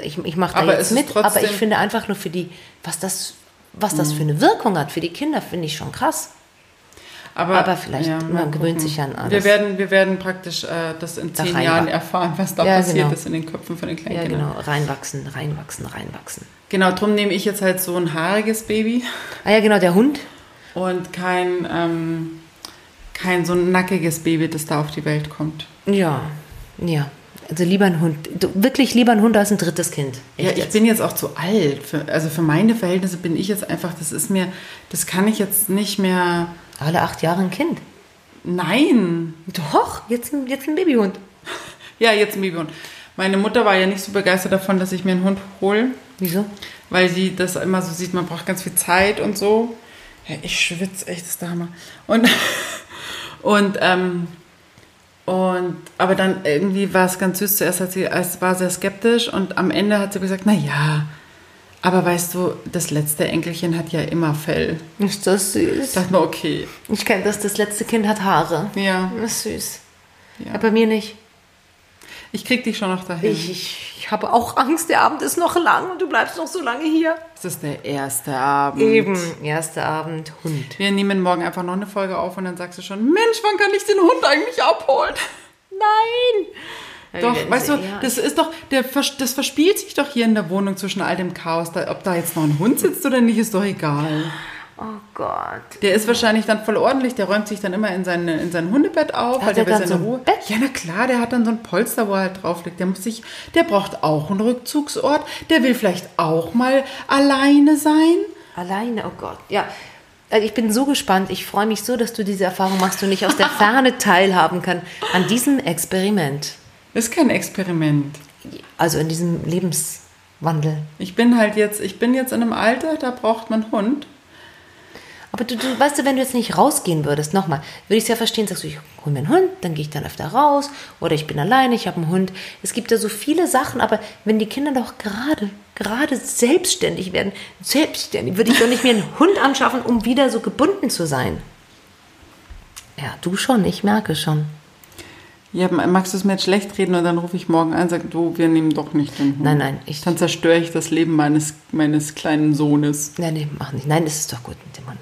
ich, ich mache da Aber jetzt mit. Aber ich finde einfach nur für die, was das, was das für eine Wirkung hat für die Kinder, finde ich schon krass. Aber, Aber vielleicht, man mal gewöhnt gucken. sich ja an alles. Wir werden, wir werden praktisch äh, das in Da zehn Jahren erfahren, was da Ja, passiert genau. ist in den Köpfen von den kleinen Ja, genau. Reinwachsen, reinwachsen, reinwachsen. Genau, drum nehme ich jetzt halt so ein haariges Baby Ah ja, genau, der Hund. und kein, ähm, kein so ein nackiges Baby, das da auf die Welt kommt. Ja, ja. Also lieber ein Hund. Wirklich lieber ein Hund als ein drittes Kind. Ja, Echt ich jetzt. bin jetzt auch zu alt. Für, also für meine Verhältnisse bin ich jetzt einfach, das ist mir, das kann ich jetzt nicht mehr. Alle acht Jahre ein Kind. Nein. Doch, jetzt ein, jetzt ein Babyhund. Ja, jetzt ein Babyhund. Meine Mutter war ja nicht so begeistert davon, dass ich mir einen Hund hole, Wieso? weil sie das immer so sieht, man braucht ganz viel Zeit und so. Ja, ich schwitze echt, das ist der Hammer. Und, und, ähm, und, aber dann irgendwie war es ganz süß. Zuerst hat sie, es war sehr skeptisch und am Ende hat sie gesagt, na ja, aber weißt du, das letzte Enkelchen hat ja immer Fell. Ist das süß? Ich dachte mir, okay, Ich kenne das, das letzte Kind hat Haare. ja, Das ist süß. Ja. Aber bei mir nicht. ich krieg dich schon noch dahin. Ich, ich, ich habe auch Angst, der Abend ist noch lang und du bleibst noch so lange hier. Es ist der erste Abend. Eben, erster Abend, Hund. Wir nehmen morgen einfach noch eine Folge auf und dann sagst du schon, Mensch, wann kann ich den Hund eigentlich abholen? Nein! Doch, werden weißt du, ja. das ist doch, der, das verspielt sich doch hier in der Wohnung zwischen all dem Chaos. Da, ob da jetzt noch ein Hund sitzt oder nicht, ist doch egal. Oh Gott. Der ist wahrscheinlich dann voll ordentlich, der räumt sich dann immer in, seine, in sein Hundebett auf, Hat weil der er will dann seine so Ruhe. Bett? Ja, na klar, der hat dann so ein Polster, wo er halt drauf liegt. Der muss sich, der braucht auch einen Rückzugsort. Der will vielleicht auch mal alleine sein. Alleine, oh Gott. Ja, also ich bin so gespannt. Ich freue mich so, dass du diese Erfahrung machst und ich aus der Ferne teilhaben kann an diesem Experiment. Ist kein Experiment. Also in diesem Lebenswandel. Ich bin halt jetzt, ich bin jetzt in einem Alter, da braucht man einen Hund. Aber du, du weißt du, wenn du jetzt nicht rausgehen würdest, nochmal, würde ich es ja verstehen, sagst du, ich hole mir einen Hund, dann gehe ich dann öfter raus oder ich bin alleine, ich habe einen Hund. Es gibt ja so viele Sachen, aber wenn die Kinder doch gerade, gerade selbstständig werden, selbstständig, würde ich doch nicht mehr einen Hund anschaffen, um wieder so gebunden zu sein. Ja, du schon, ich merke schon. Ja, magst du es mir jetzt schlecht reden und dann rufe ich morgen an und sage, du, wir nehmen doch nicht den Hund. Nein, nein, ich- Dann zerstöre ich das Leben meines, meines kleinen Sohnes. Nein, nee, mach nicht. Nein, das ist doch gut mit dem Hund.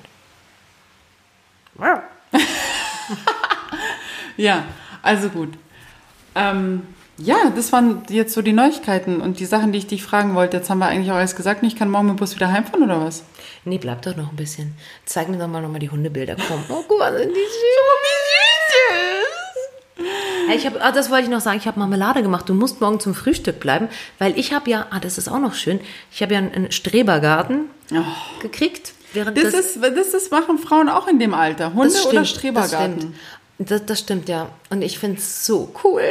Ja, also gut. Ähm, ja, das waren jetzt so die Neuigkeiten und die Sachen, die ich dich fragen wollte. Jetzt haben wir eigentlich auch alles gesagt ich kann morgen mit dem Bus wieder heimfahren oder was? Nee, bleib doch noch ein bisschen. Zeig mir doch mal noch mal die Hundebilder. Komm. Oh, guck mal, sind die süß. Hey, ich hab, ah, das wollte ich noch sagen. Ich habe Marmelade gemacht. Du musst morgen zum Frühstück bleiben, weil ich habe ja, ah, das ist auch noch schön. Ich habe ja einen, Strebergarten gekriegt. Während Das, ist, das, das machen Frauen auch in dem Alter. Hunde das oder stimmt, Strebergarten? Das stimmt. Das, das stimmt, ja. Und ich finde es so cool.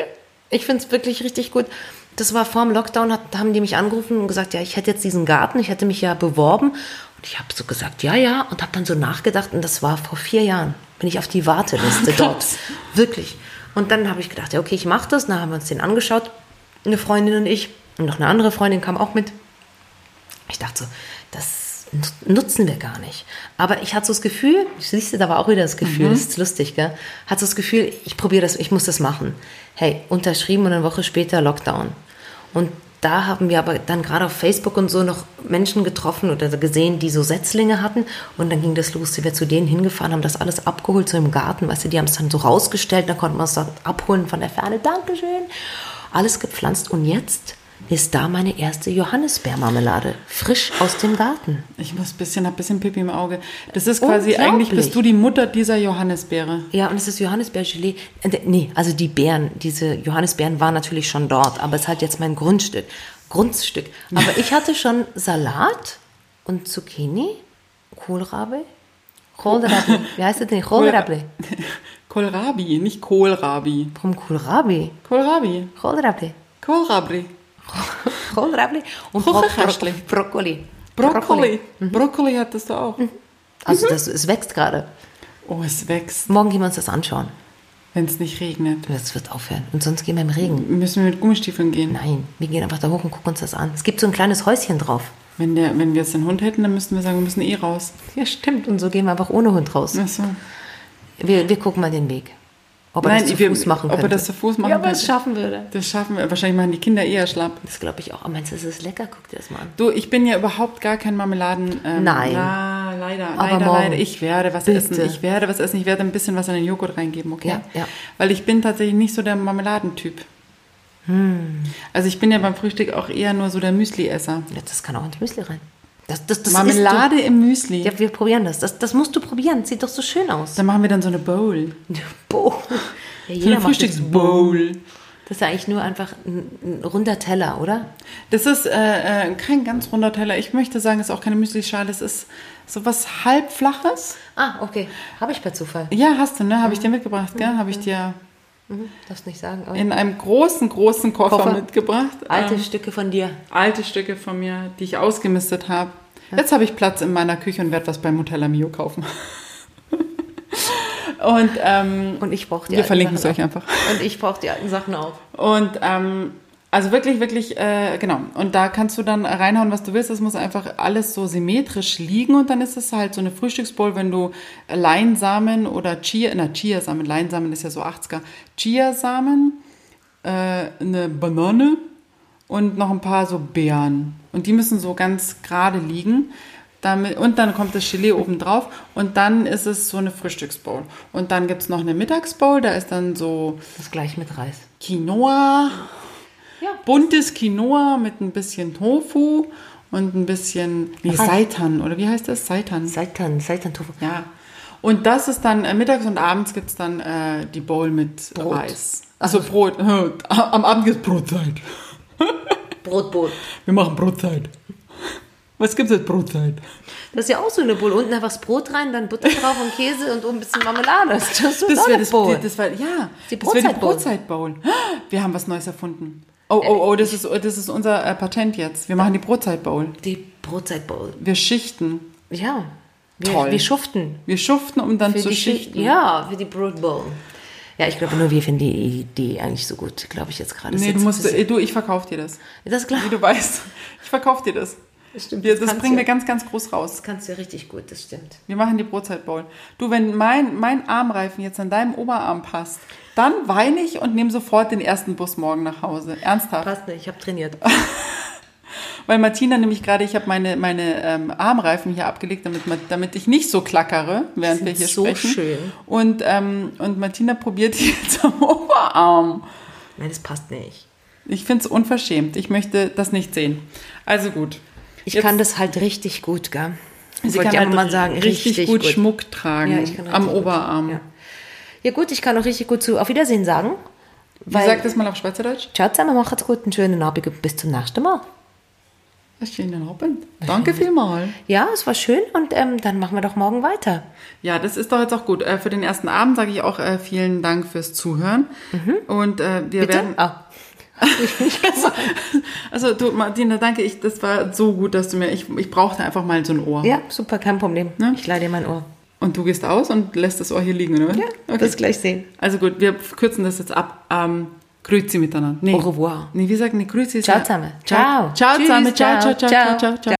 Ich finde es wirklich richtig gut. Das war vor dem Lockdown, hat, haben die mich angerufen und gesagt, ja, ich hätte jetzt diesen Garten, ich hätte mich ja beworben. Und ich habe so gesagt, ja, ja, und habe dann so nachgedacht. Und das war vor vier Jahren, bin ich auf die Warteliste dort. Wirklich. Und dann habe ich gedacht, ja, okay, ich mache das. Dann haben wir uns den angeschaut, eine Freundin und ich. Und noch eine andere Freundin kam auch mit. Ich dachte so, das nutzen wir gar nicht. Aber ich hatte so das Gefühl, siehst du, da war auch wieder das Gefühl, das ist lustig, gell? Hatte so das Gefühl, ich probiere das, ich muss das machen. Hey, unterschrieben und eine Woche später Lockdown. Und da haben wir aber dann gerade auf Facebook und so noch Menschen getroffen oder gesehen, die so Setzlinge hatten. Und dann ging das los. Sie wäre zu denen hingefahren, haben das alles abgeholt, so im Garten. Weißt du, die haben es dann so rausgestellt, dann konnte man es dann abholen von der Ferne. Dankeschön. Alles gepflanzt. Und jetzt ist da meine erste Johannisbeermarmelade. Frisch aus dem Garten. Ich muss ein bisschen, hab ein bisschen Pipi im Auge. Das ist quasi, eigentlich bist du die Mutter dieser Johannisbeere. Ja, und es ist Johannisbeergelee. Äh, Nee, also die Beeren, diese Johannisbeeren waren natürlich schon dort, aber es ist halt jetzt mein Grundstück. Grundstück. Aber ich hatte schon Salat und Zucchini, Kohlrabi. Kohlrabi. Wie heißt das denn? Kohlrabi. Kohlrabi, nicht Kohlrabi. Warum Kohlrabi? Kohlrabi. Kohlrabi. Kohlrabi. Kohlrabi und Bro Hochgekastelt. Bro Brokkoli. Brokkoli. Brokkoli hattest du auch. Also das, es wächst gerade. Oh, es wächst, Morgen gehen wir uns das anschauen. wenn es nicht regnet. Das wird aufhören. Und sonst gehen wir im Regen. Müssen wir mit Gummistiefeln gehen? Nein, wir gehen einfach da hoch und gucken uns das an. Es gibt so ein kleines Häuschen drauf. Wenn, der, wenn wir jetzt den Hund hätten, dann müssten wir sagen, wir müssen eh raus. Ja, stimmt. Und so gehen wir einfach ohne Hund raus. Ach so. Wir, wir gucken mal den Weg. Ob er Nein, das zu wir- Fuß machen ob er könnte. das zu Fuß machen ja, aber es könnte. schaffen würde. Das schaffen wir. Wahrscheinlich machen die Kinder eher schlapp. Das glaube ich auch. Aber meinst du, es ist lecker? Guck dir das mal an. Du, ich bin ja überhaupt gar kein Marmeladen. Ähm, Nein. La, leider, Aber leider, morgen. leider. Ich werde was Bitte. essen. Ich werde was essen. Ich werde ein bisschen was in den Joghurt reingeben, okay? Ja, ja. Weil ich bin tatsächlich nicht so der Marmeladentyp. Hm. Also ich bin ja beim Frühstück auch eher nur so der Müsli-Esser. Ja, das kann auch ins Müsli rein. Das, das, das Marmelade im Müsli. Ja, wir probieren das. das. Das musst du probieren. Sieht doch so schön aus. Dann machen wir dann so eine Bowl. Boah. Ja, So eine Frühstücksbowl. Das ist ja eigentlich nur einfach ein, ein runder Teller, oder? Das ist äh, äh, kein ganz runder Teller. Ich möchte sagen, es ist auch keine Müslischale. Es ist so was halbflaches. Ah, okay. Habe ich per Zufall. Ja, hast du, ne? Habe ich dir mitgebracht, gell? Habe ich dir Mhm. Darfst nicht sagen. In einem großen, großen Koffer, Koffer. mitgebracht. alte Ähm, Stücke von dir. alte Stücke von mir, die ich ausgemistet habe. Jetzt habe ich Platz in meiner Küche und werde was bei Nutella Mio kaufen. und ähm, Und ich brauche die wir alten verlinken es euch einfach. Und ich brauche die alten Sachen auch. Und ähm, also wirklich, wirklich, äh, genau. Und da kannst du dann reinhauen, was du willst. Das muss einfach alles so symmetrisch liegen und dann ist es halt so eine Frühstücksbowl, wenn du Leinsamen oder Chia, na Chiasamen, Leinsamen ist ja so 80er, Chiasamen, äh, eine Banane und noch ein paar so Beeren. Und die müssen so ganz gerade liegen. Damit, und dann kommt das Gelee oben drauf und dann ist es so eine Frühstücksbowl. Und dann gibt es noch eine Mittagsbowl, da ist dann so Das gleich mit Reis. Quinoa, Ja. buntes Quinoa mit ein bisschen Tofu und ein bisschen nee. Seitan oder wie heißt das? Seitan. Seitan, Seitan-Tofu. Ja. Und das ist dann äh, mittags und abends gibt es dann äh, die Bowl mit Brot. Reis. Also Brot. Am Abend gibt es Brotzeit. Brotboot. Wir machen Brotzeit. Was gibt es als Brotzeit? Das ist ja auch so eine Bowl. Unten einfach das Brot rein, dann Butter drauf und Käse und oben ein bisschen Marmelade. Das Das wäre das, Bowl. das wär, ja, Die das wäre die Brotzeitbowl. Brotzeitbowl. Wir haben was Neues erfunden. Oh, oh, oh, das ist, das ist unser äh, Patent jetzt. Wir machen die Brotzeitbowl. Die Brotzeitbowl. Wir schichten. Ja. Wir, Toll. wir schuften. Wir schuften, um dann Für zu die schichten. Schicht- Ja, für die Brotbowl. Ja, ich glaube nur, wir finden die Idee eigentlich so gut, glaube ich jetzt gerade. Nee, du musst, du, ich verkaufe dir das. Das ist klar. Wie du weißt. Ich verkaufe dir das. Stimmt, Wir, das das bringen wir ganz, ganz groß raus. Das kannst du ja richtig gut, das stimmt. Wir machen die Brotzeitbowl. Du, wenn mein, mein Armreifen jetzt an deinem Oberarm passt, dann weine ich und nehme sofort den ersten Bus morgen nach Hause. Ernsthaft. Passt nicht, ich habe trainiert. Weil Martina nämlich gerade, ich habe meine, meine ähm, Armreifen hier abgelegt, damit, damit ich nicht so klackere, während wir hier so sprechen. schön. Und, ähm, und Martina probiert jetzt am Oberarm. Nein, das passt nicht. Ich finde es unverschämt. Ich möchte das nicht sehen. Also gut. Ich Jetzt- kann das halt richtig gut, gell? Sie Wollte kann halt mal sagen, richtig, gut, Schmuck tragen Ja, ich kann am richtig gut. Oberarm. Ja. ja gut, ich kann auch richtig gut zu Auf Wiedersehen sagen. Wie sagt das mal auf Schweizerdeutsch? Ciao zusammen, macht's gut, einen schönen Abend und bis zum nächsten Mal. Schönen Abend. Danke vielmals. Ja, es war schön und ähm, dann machen wir doch morgen weiter. Ja, das ist doch jetzt auch gut. Äh, für den ersten Abend sage ich auch äh, vielen Dank fürs Zuhören. Und äh, wir Mhm. Bitte? werden. Ah. Also du, Martina, danke. Ich, das war so gut, dass du mir. Ich, ich brauchte einfach mal so ein Ohr. Ja, super, kein Problem. Ne? Ich leih dir mein Ohr. Und du gehst aus und lässt das Ohr hier liegen, oder? Ja, okay. das gleich sehen. Also gut, wir kürzen das jetzt ab. Ähm, Grüezi miteinander. Nee. Au revoir. Nee, wie sagen die Grüezi? ist Ciao zusammen. Ciao. Ciao. Ciao zusammen. Ciao, ciao, ciao, ciao, ciao, ciao. ciao, ciao.